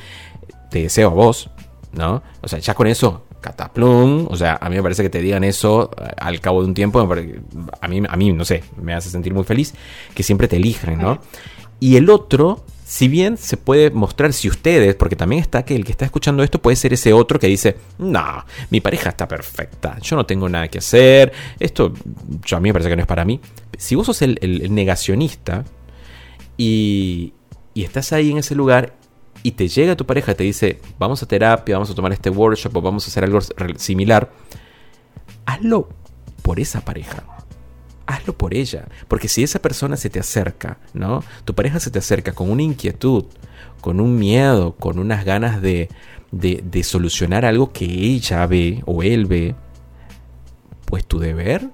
te deseo a vos, ¿no? O sea, ya con eso, cataplum, o sea, a mí me parece que te digan eso eh, al cabo de un tiempo, a mí, a mí, no sé, me hace sentir muy feliz que siempre te elijan, ¿no? Y el otro, si bien se puede mostrar si ustedes, porque también está que el que está escuchando esto puede ser ese otro que dice, no, mi pareja está perfecta, yo no tengo nada que hacer, esto yo, a mí me parece que no es para mí. Si vos sos el, el- el negacionista y, y estás ahí en ese lugar y te llega tu pareja y te dice, vamos a terapia, vamos a tomar este workshop o vamos a hacer algo similar, hazlo por esa pareja. Hazlo por ella. Porque si esa persona se te acerca, ¿no? Tu pareja se te acerca con una inquietud, con un miedo, con unas ganas de, de, solucionar algo que ella ve o él ve, pues tu deber,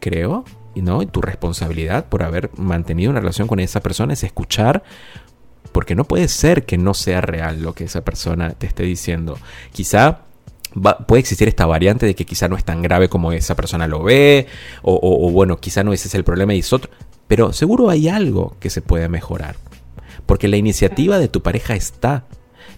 creo, y no, tu responsabilidad por haber mantenido una relación con esa persona es escuchar porque no puede ser que no sea real lo que esa persona te esté diciendo. Quizá puede existir esta variante de que quizá no es tan grave como esa persona lo ve, o, o, bueno, quizá no ese es el problema y es otro, pero seguro hay algo que se puede mejorar. Porque la iniciativa de tu pareja está,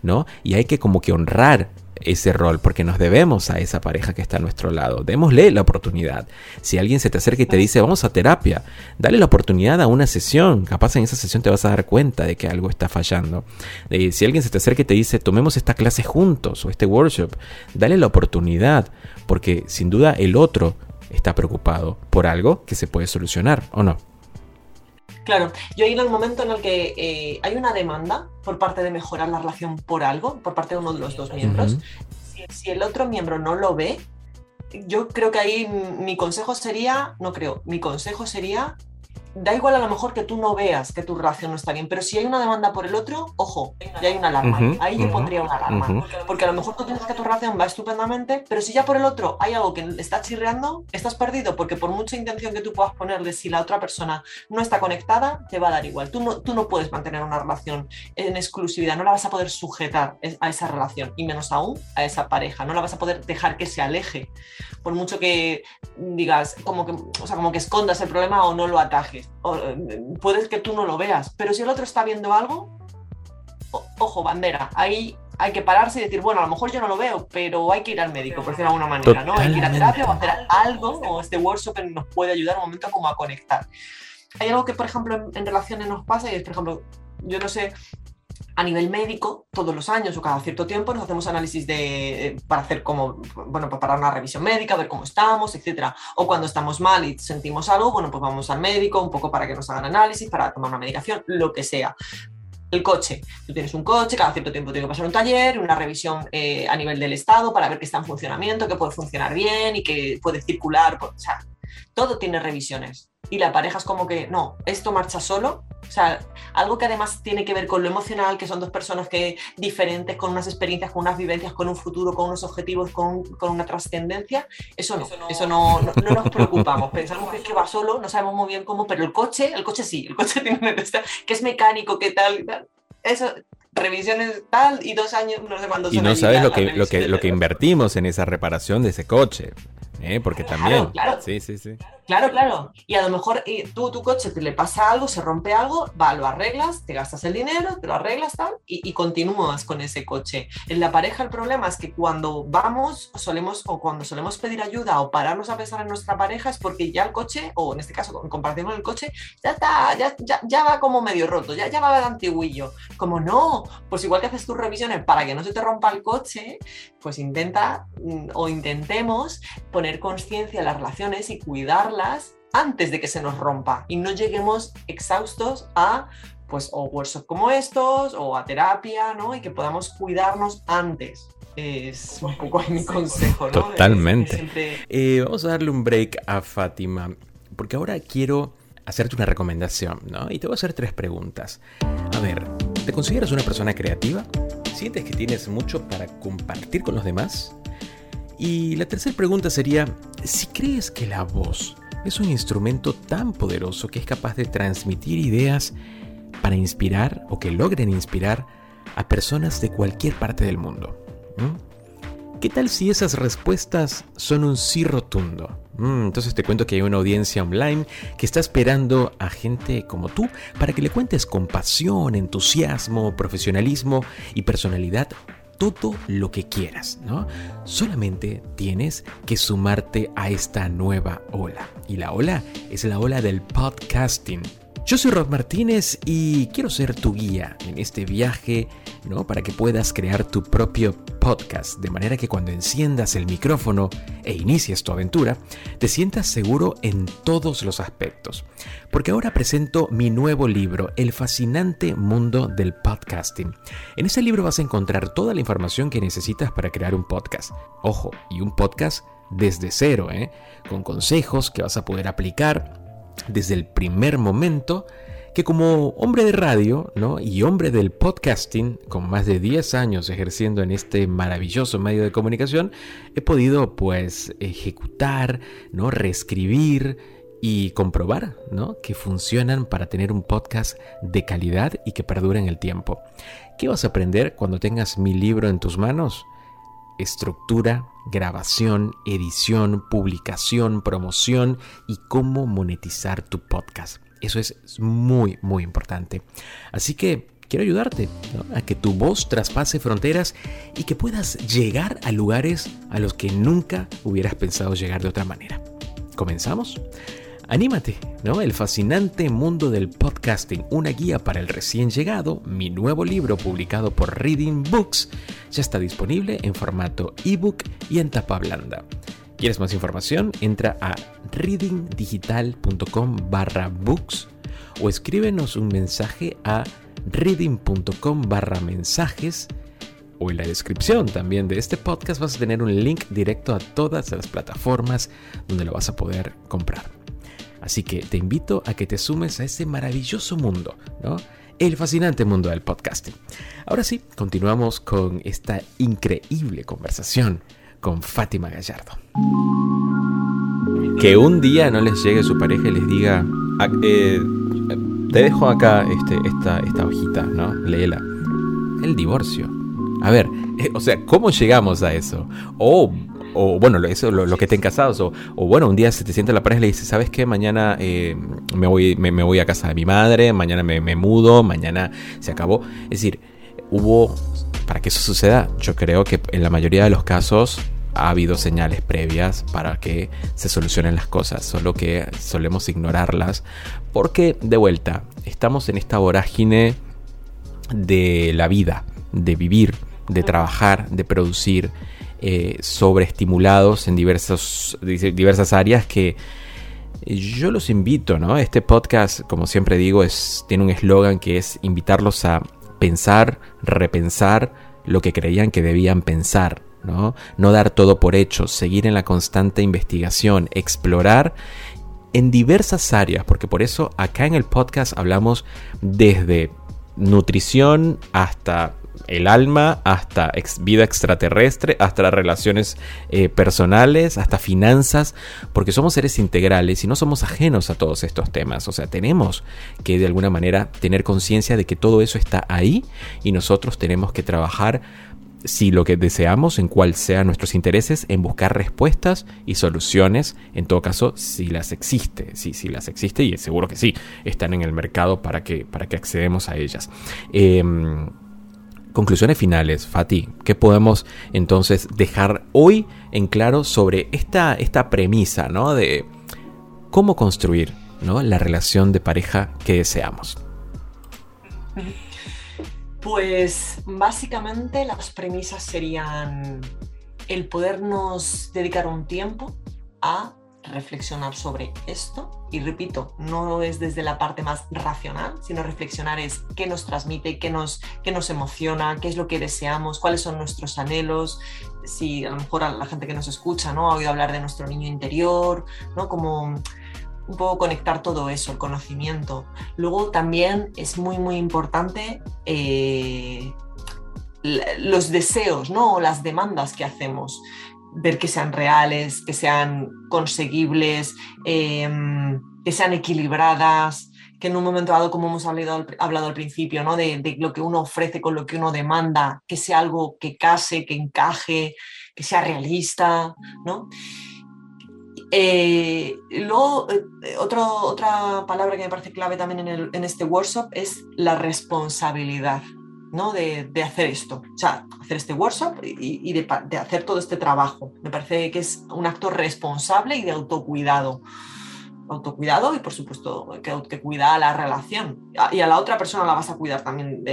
¿no? Y hay que como que honrar ese rol, porque nos debemos a esa pareja que está a nuestro lado. Démosle la oportunidad. Si alguien se te acerca y te dice, vamos a terapia, dale la oportunidad a una sesión. Capaz en esa sesión te vas a dar cuenta de que algo está fallando. Si alguien se te acerca y te dice, tomemos esta clase juntos o este workshop, dale la oportunidad, porque sin duda el otro está preocupado por algo que se puede solucionar, ¿o no? Claro, yo he ido al momento en el que eh, hay una demanda por parte de mejorar la relación por algo, por parte de uno de los dos miembros. si, el otro miembro no lo ve, yo creo que ahí mi consejo sería, no creo, mi consejo sería da igual a lo mejor que tú no veas que tu relación no está bien, pero si hay una demanda por el otro, ojo, ya hay una alarma. Ahí yo pondría una alarma. Porque a lo mejor tú piensas que tu relación va estupendamente, pero si ya por el otro hay algo que está chirreando, estás perdido, porque por mucha intención que tú puedas ponerle, si la otra persona no está conectada, te va a dar igual. Tú no, tú no puedes mantener una relación en exclusividad, no la vas a poder sujetar a esa relación, y menos aún a esa pareja, no la vas a poder dejar que se aleje, por mucho que digas, como que, o sea, como que escondas el problema o no lo atajes puedes que tú no lo veas, pero si el otro está viendo algo, ojo, bandera, ahí hay que pararse y decir, bueno, a lo mejor yo no lo veo, pero hay que ir al médico, por decirlo de alguna manera, ¿no? Hay que ir a terapia o hacer algo, o este workshop nos puede ayudar un momento como a conectar. Hay algo que, por ejemplo, en relaciones nos pasa y es, por ejemplo, yo no sé a nivel médico, todos los años o cada cierto tiempo nos hacemos análisis de, eh, para hacer como, bueno, pues para una revisión médica, ver cómo estamos, etcétera. O cuando estamos mal y sentimos algo, bueno, pues vamos al médico un poco para que nos hagan análisis, para tomar una medicación, lo que sea. El coche. Tú tienes un coche, cada cierto tiempo tiene que pasar un taller, una revisión eh, a nivel del Estado para ver que está en funcionamiento, que puede funcionar bien y que puede circular. o sea, todo tiene revisiones. Y la pareja es como que, no, esto marcha solo, o sea, algo que además tiene que ver con lo emocional, que son dos personas que diferentes, con unas experiencias, con unas vivencias, con un futuro, con unos objetivos, con, con una trascendencia, eso no, eso no, no, nos preocupamos. Pensamos que es que va solo, no sabemos muy bien cómo, pero el coche, el coche sí, el coche tiene una que es mecánico, que tal, tal. Eso, revisiones tal y dos años, no sé cuándo Y no sabes lo que, lo, que, lo que invertimos en esa reparación de ese coche. ¿Eh? Porque también. Claro, sí, sí, sí. Claro, claro. Y a lo mejor tú, tu coche, te le pasa algo, se rompe algo, va, lo arreglas, te gastas el dinero, te lo arreglas tal, y, continúas con ese coche. En la pareja el problema es que cuando vamos solemos, o cuando solemos pedir ayuda o pararnos a pensar en nuestra pareja es porque ya el coche, o en este caso en comparación con el coche, ya está, ya, ya, va como medio roto, ya, ya va de antiguillo. Como no, pues igual que haces tus revisiones para que no se te rompa el coche, pues intenta mm, o intentemos poner conciencia en las relaciones y cuidar antes de que se nos rompa y no lleguemos exhaustos a pues o workshops como estos o a terapia, ¿no? Y que podamos cuidarnos antes. Es un poco mi consejo, ¿no? Totalmente. Eh, vamos a darle un break a Fátima, porque ahora quiero hacerte una recomendación, ¿no? Y te voy a hacer tres preguntas. A ver, ¿te consideras una persona creativa? ¿Sientes que tienes mucho para compartir con los demás? Y la tercera pregunta sería, si crees que la voz es un instrumento tan poderoso que es capaz de transmitir ideas para inspirar o que logren inspirar a personas de cualquier parte del mundo. ¿Qué tal si esas respuestas son un sí rotundo? entonces te cuento que hay una audiencia online que está esperando a gente como tú para que le cuentes con pasión, entusiasmo, profesionalismo y personalidad todo lo que quieras, ¿no? Solamente tienes que sumarte a esta nueva ola. Y la ola es la ola del podcasting. Yo soy Rob Martínez y quiero ser tu guía en este viaje, ¿no? Para que puedas crear tu propio podcast, de manera que cuando enciendas el micrófono e inicies tu aventura, te sientas seguro en todos los aspectos. Porque ahora presento mi nuevo libro, El fascinante mundo del podcasting. En ese libro vas a encontrar toda la información que necesitas para crear un podcast. Ojo, y un podcast desde cero, ¿eh? Con consejos que vas a poder aplicar desde el primer momento que como hombre de radio ¿no? y hombre del podcasting, con más de 10 años ejerciendo en este maravilloso medio de comunicación, he podido pues ejecutar, ¿no? reescribir y comprobar ¿no? que funcionan para tener un podcast de calidad y que perdure en el tiempo. ¿Qué vas a aprender cuando tengas mi libro en tus manos? Estructura, grabación, edición, publicación, promoción y cómo monetizar tu podcast. Eso es muy, muy importante. Así que quiero ayudarte a que tu voz traspase fronteras y que puedas llegar a lugares a los que nunca hubieras pensado llegar de otra manera. ¿Comenzamos? Anímate, ¿no? El fascinante mundo del podcasting, una guía para el recién llegado, mi nuevo libro publicado por Reading Books, ya está disponible en formato ebook y en tapa blanda. ¿Quieres más información? Entra a readingdigital.com barra books o escríbenos un mensaje a reading.com barra mensajes o en la descripción también de este podcast vas a tener un link directo a todas las plataformas donde lo vas a poder comprar. Así que te invito a que te sumes a ese maravilloso mundo, ¿no? El fascinante mundo del podcasting. Ahora sí, continuamos con esta increíble conversación con Fátima Gallardo. Que un día no les llegue su pareja y les diga, ah, eh, te dejo acá este, esta, hojita, ¿no? Léela. El divorcio. A ver, eh, o sea, ¿cómo llegamos a eso? O o bueno, eso lo, que estén casados, o, o, bueno, un día se te siente la pareja y le dice, ¿sabes qué? Mañana eh, me, voy, me, voy a casa de mi madre, mañana me, mudo, mañana se acabó. Es decir, hubo, para que eso suceda, yo creo que en la mayoría de los casos ha habido señales previas para que se solucionen las cosas, solo que solemos ignorarlas porque de vuelta estamos en esta vorágine de la vida, de vivir, de trabajar, de producir eh, sobreestimulados en diversas áreas que yo los invito, ¿no? Este podcast, como siempre digo, es, tiene un eslogan que es invitarlos a pensar, repensar lo que creían que debían pensar, ¿no? No dar todo por hecho, seguir en la constante investigación, explorar en diversas áreas, porque por eso acá en el podcast hablamos desde nutrición hasta el alma, hasta vida extraterrestre, hasta relaciones eh, personales, hasta finanzas, porque somos seres integrales y no somos ajenos a todos estos temas. O sea, tenemos que de alguna manera tener conciencia de que todo eso está ahí y nosotros tenemos que trabajar si lo que deseamos, en cuál sean nuestros intereses, en buscar respuestas y soluciones, en todo caso, si las existe, si, si las existe, y seguro que sí, están en el mercado para que, para que accedemos a ellas. Em, conclusiones finales, Fati, ¿qué podemos entonces dejar hoy en claro sobre esta, esta premisa ¿no? de cómo construir ¿no? la relación de pareja que deseamos? Pues básicamente las premisas serían el podernos dedicar un tiempo a reflexionar sobre esto. Y repito, no es desde la parte más racional, sino reflexionar es qué nos transmite, qué nos, qué nos emociona, qué es lo que deseamos, cuáles son nuestros anhelos. Si a lo mejor a la gente que nos escucha ¿no? ha oído hablar de nuestro niño interior, ¿no? como un poco conectar todo eso, el conocimiento. Luego también es muy, muy importante eh, los deseos ¿no? o las demandas que hacemos ver que sean reales, que sean conseguibles, em, que sean equilibradas, que en un momento dado, como hemos hablado, al principio, ¿no? De, lo que uno ofrece con lo que uno demanda, que sea algo que case, que encaje, que sea realista, ¿no? Eh, luego, eh, otra palabra que me parece clave también en este workshop es la responsabilidad. De, hacer esto, o sea, hacer este workshop y, de, hacer todo este trabajo. Me parece que es un acto responsable y de autocuidado. Autocuidado y por supuesto que, que cuida a la relación. Y a la otra persona la vas a cuidar también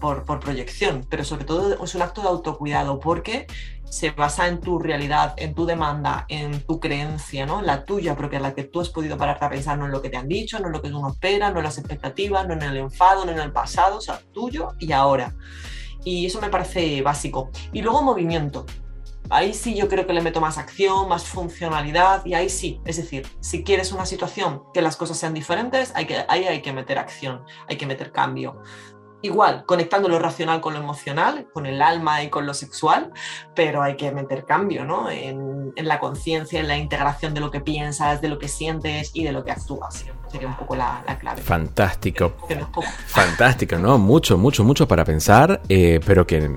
por, proyección, pero sobre todo es un acto de autocuidado porque se basa en tu realidad, en tu demanda, en tu creencia, ¿no? la tuya propia, la que tú has podido pararte a pensar, no en lo que te han dicho, no en lo que uno espera, no en las expectativas, no en el enfado, no en el pasado, o sea, tuyo y ahora. Y eso me parece básico. Y luego movimiento ahí sí yo creo que le meto más acción, más funcionalidad y ahí sí, es decir, si quieres una situación que las cosas sean diferentes, hay que, ahí hay que meter acción, hay que meter cambio igual, conectando lo racional con lo emocional, con el alma y con lo sexual, pero hay que meter cambio ¿no? en, la conciencia, en la integración de lo que piensas, de lo que sientes y de lo que actúas. Sería un poco la, clave. Fantástico. Fantástico, ¿no? Mucho, mucho, mucho para pensar, eh, pero que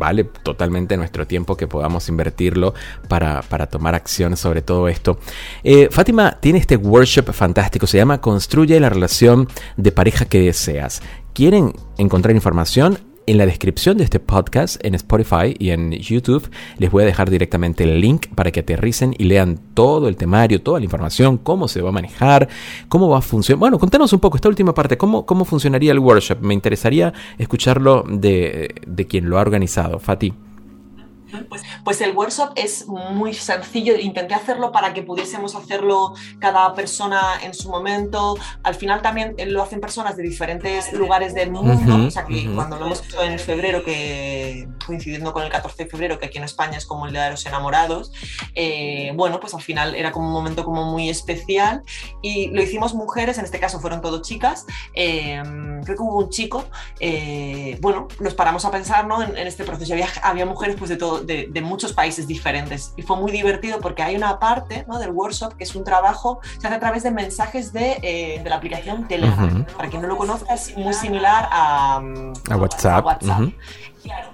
vale totalmente nuestro tiempo que podamos invertirlo para, tomar acción sobre todo esto. Eh, Fátima tiene este workshop fantástico, se llama Construye la relación de pareja que deseas quieren encontrar información, en la descripción de este podcast en Spotify y en YouTube les voy a dejar directamente el link para que aterricen y lean todo el temario, toda la información, cómo se va a manejar, cómo va a funcionar. Bueno, contanos un poco esta última parte, cómo, cómo funcionaría el workshop. Me interesaría escucharlo de, de quien lo ha organizado, Fati. Pues, pues, el workshop es muy sencillo, intenté hacerlo para que pudiésemos hacerlo cada persona en su momento. Al final también lo hacen personas de diferentes lugares del mundo, o sea que cuando lo hemos hecho en febrero, que coincidiendo con el 14 de febrero, que aquí en España es como el Día de los Enamorados, eh, bueno, pues al final era como un momento como muy especial. Y lo hicimos mujeres, en este caso fueron todo chicas, eh, creo que hubo un chico, eh, bueno, nos paramos a pensar ¿no? en, este proceso, había, había mujeres pues de todo de, muchos países diferentes. Y fue muy divertido porque hay una parte ¿no? del workshop que es un trabajo, se hace a través de mensajes de, eh, de la aplicación Telegram. Para quien no lo conozca, es muy similar a, a WhatsApp.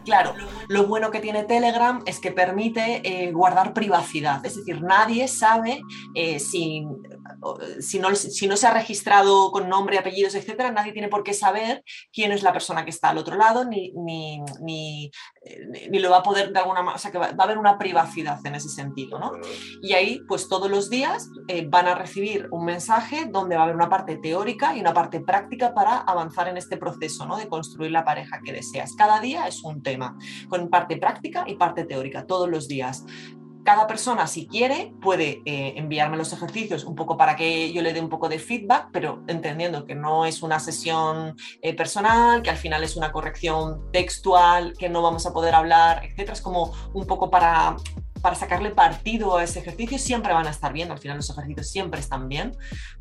Claro, lo bueno que tiene Telegram es que permite eh, guardar privacidad, es decir, nadie sabe eh, si, si, no, si, no, se ha registrado con nombre, apellidos, etcétera, nadie tiene por qué saber quién es la persona que está al otro lado, ni, ni, ni, eh, lo va a poder de alguna manera, o sea, que va, a haber una privacidad en ese sentido, ¿no? Y ahí, pues todos los días van a recibir un mensaje donde va a haber una parte teórica y una parte práctica para avanzar en este proceso, ¿no? De construir la pareja que deseas. Cada día es un tema, con parte práctica y parte teórica, todos los días cada persona, si quiere, puede eh, enviarme los ejercicios un poco para que yo le dé un poco de feedback, pero entendiendo que no es una sesión eh, personal, que al final es una corrección textual, que no vamos a poder hablar, etcétera. Es como un poco para, para sacarle partido a ese ejercicio. Siempre van a estar bien, al final los ejercicios siempre están bien,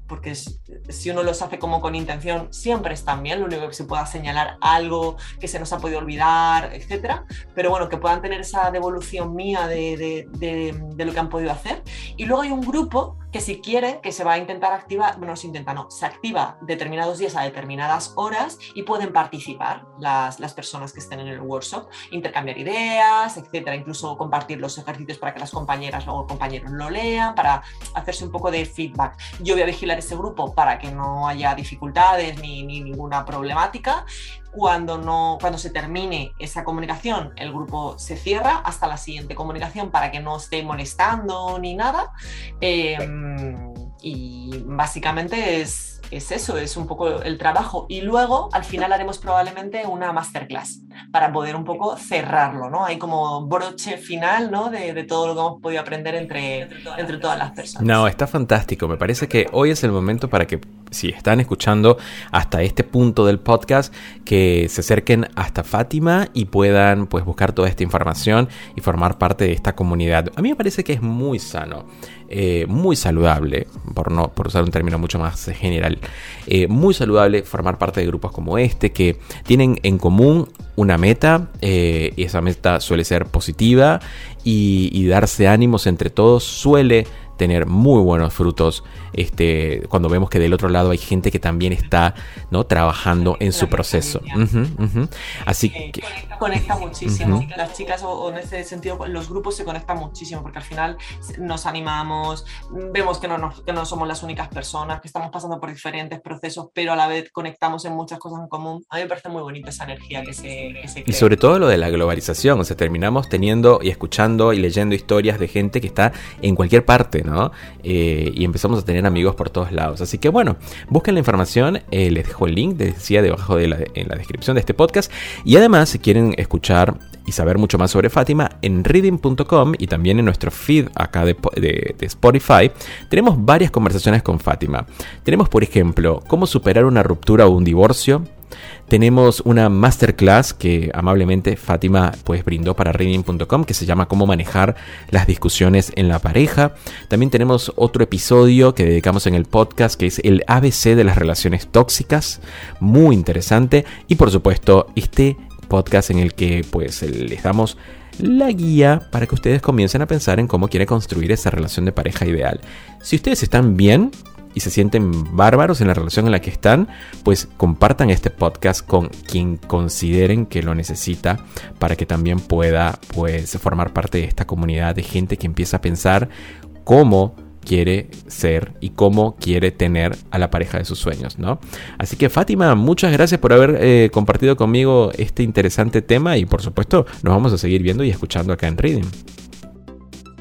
porque si uno los hace como con intención, siempre están bien, lo único que se pueda señalar algo que se nos ha podido olvidar, etcétera, pero bueno, que puedan tener esa devolución mía de, de, lo que han podido hacer. Y luego hay un grupo que si quiere, que se va a intentar activar, bueno, se intenta, no, se activa determinados días a determinadas horas y pueden participar las, las personas que estén en el workshop, intercambiar ideas, etcétera, incluso compartir los ejercicios para que las compañeras o compañeros lo lean, para hacerse un poco de feedback. Yo voy a vigilar ese grupo para que no haya dificultades ni, ninguna problemática. Cuando, no, cuando se termine esa comunicación, el grupo se cierra hasta la siguiente comunicación para que no esté molestando ni nada. Em, y básicamente es es eso, es un poco el trabajo. Y luego, al final, haremos probablemente una masterclass para poder un poco cerrarlo, ¿no? Hay como broche final, ¿no? De, todo lo que hemos podido aprender entre, entre todas las personas. No, está fantástico. Me parece que hoy es el momento para que, si están escuchando hasta este punto del podcast, que se acerquen hasta Fátima y puedan, pues, buscar toda esta información y formar parte de esta comunidad. A mí me parece que es muy sano. Eh, muy saludable, por, no, por usar un término mucho más general, eh, muy saludable formar parte de grupos como este que tienen en común una meta eh, y esa meta suele ser positiva y, y darse ánimos entre todos suele tener muy buenos frutos este, cuando vemos que del otro lado hay gente que también está ¿no? trabajando en su proceso. Así que conecta muchísimo. Las chicas o, en ese sentido los grupos se conectan muchísimo porque al final nos animamos, vemos que no, que no somos las únicas personas, que estamos pasando por diferentes procesos, pero a la vez conectamos en muchas cosas en común. A mí me parece muy bonita esa energía que se, que Y sobre todo lo de la globalización, o sea, terminamos teniendo y escuchando y leyendo historias de gente que está en cualquier parte, Eh, y empezamos a tener amigos por todos lados. Así que bueno, busquen la información, eh, les dejo el link, decía debajo de la, en la descripción de este podcast. Y además, si quieren escuchar y saber mucho más sobre Fátima, en reading.com y también en nuestro feed acá de, de, Spotify, tenemos varias conversaciones con Fátima. Tenemos, por ejemplo, cómo superar una ruptura o un divorcio, tenemos una masterclass que amablemente Fátima pues brindó para reading.com que se llama cómo manejar las discusiones en la pareja. También tenemos otro episodio que dedicamos en el podcast que es el ABC de las relaciones tóxicas, muy interesante y por supuesto este podcast en el que pues les damos la guía para que ustedes comiencen a pensar en cómo quiere construir esa relación de pareja ideal. Si ustedes están bien, y se sienten bárbaros en la relación en la que están, pues compartan este podcast con quien consideren que lo necesita para que también pueda pues formar parte de esta comunidad de gente que empieza a pensar cómo quiere ser y cómo quiere tener a la pareja de sus sueños, ¿no? Así que Fátima, muchas gracias por haber eh, compartido conmigo este interesante tema y por supuesto nos vamos a seguir viendo y escuchando acá en Reading.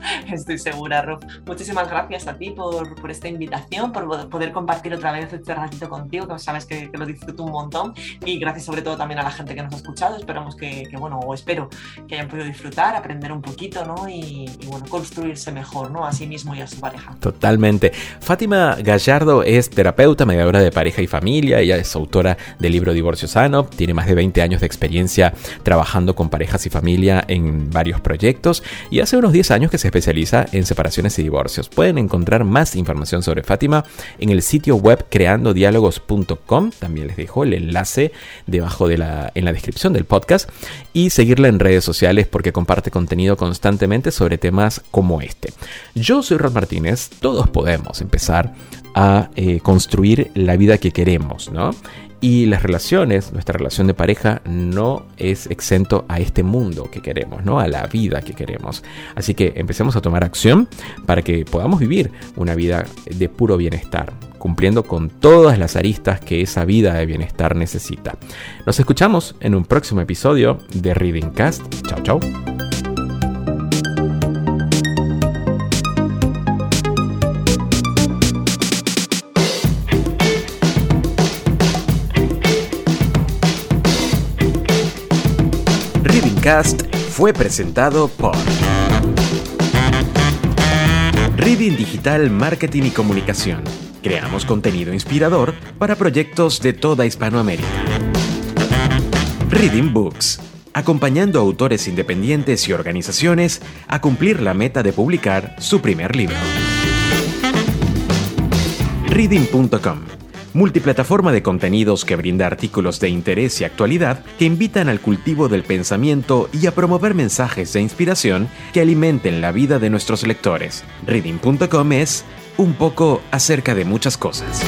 Estoy segura, Rob. Muchísimas gracias a ti por, por, esta invitación, por poder compartir otra vez este ratito contigo, que sabes que, que, lo disfruto un montón. Y gracias sobre todo también a la gente que nos ha escuchado. Esperamos que, bueno, o espero que hayan podido disfrutar, aprender un poquito, ¿no? Y, y, bueno, construirse mejor, ¿no? A sí mismo y a su pareja. Totalmente. Fátima Gallardo es terapeuta, mediadora de pareja y familia. Ella es autora del libro Divorcio Sano. Tiene más de 20 años de experiencia trabajando con parejas y familia en varios proyectos. Y hace unos 10 años que se especializa en separaciones y divorcios. Pueden encontrar más información sobre Fátima en el sitio web creandodiálogos.com. También les dejo el enlace debajo de la, en la descripción del podcast. Y seguirla en redes sociales porque comparte contenido constantemente sobre temas como este. Yo soy Rod Martínez. Todos podemos empezar a eh, construir la vida que queremos, ¿no? Y las relaciones, nuestra relación de pareja no es exento a este mundo que queremos, ¿no? A la vida que queremos. Así que empecemos a tomar acción para que podamos vivir una vida de puro bienestar, cumpliendo con todas las aristas que esa vida de bienestar necesita. Nos escuchamos en un próximo episodio de Reading Cast. Chao, chao. Fue presentado por Reading Digital Marketing y Comunicación. Creamos contenido inspirador para proyectos de toda Hispanoamérica. Reading Books. Acompañando a autores independientes y organizaciones a cumplir la meta de publicar su primer libro. Reading.com multiplataforma de contenidos que brinda artículos de interés y actualidad que invitan al cultivo del pensamiento y a promover mensajes de inspiración que alimenten la vida de nuestros lectores. Reading.com es un poco acerca de muchas cosas.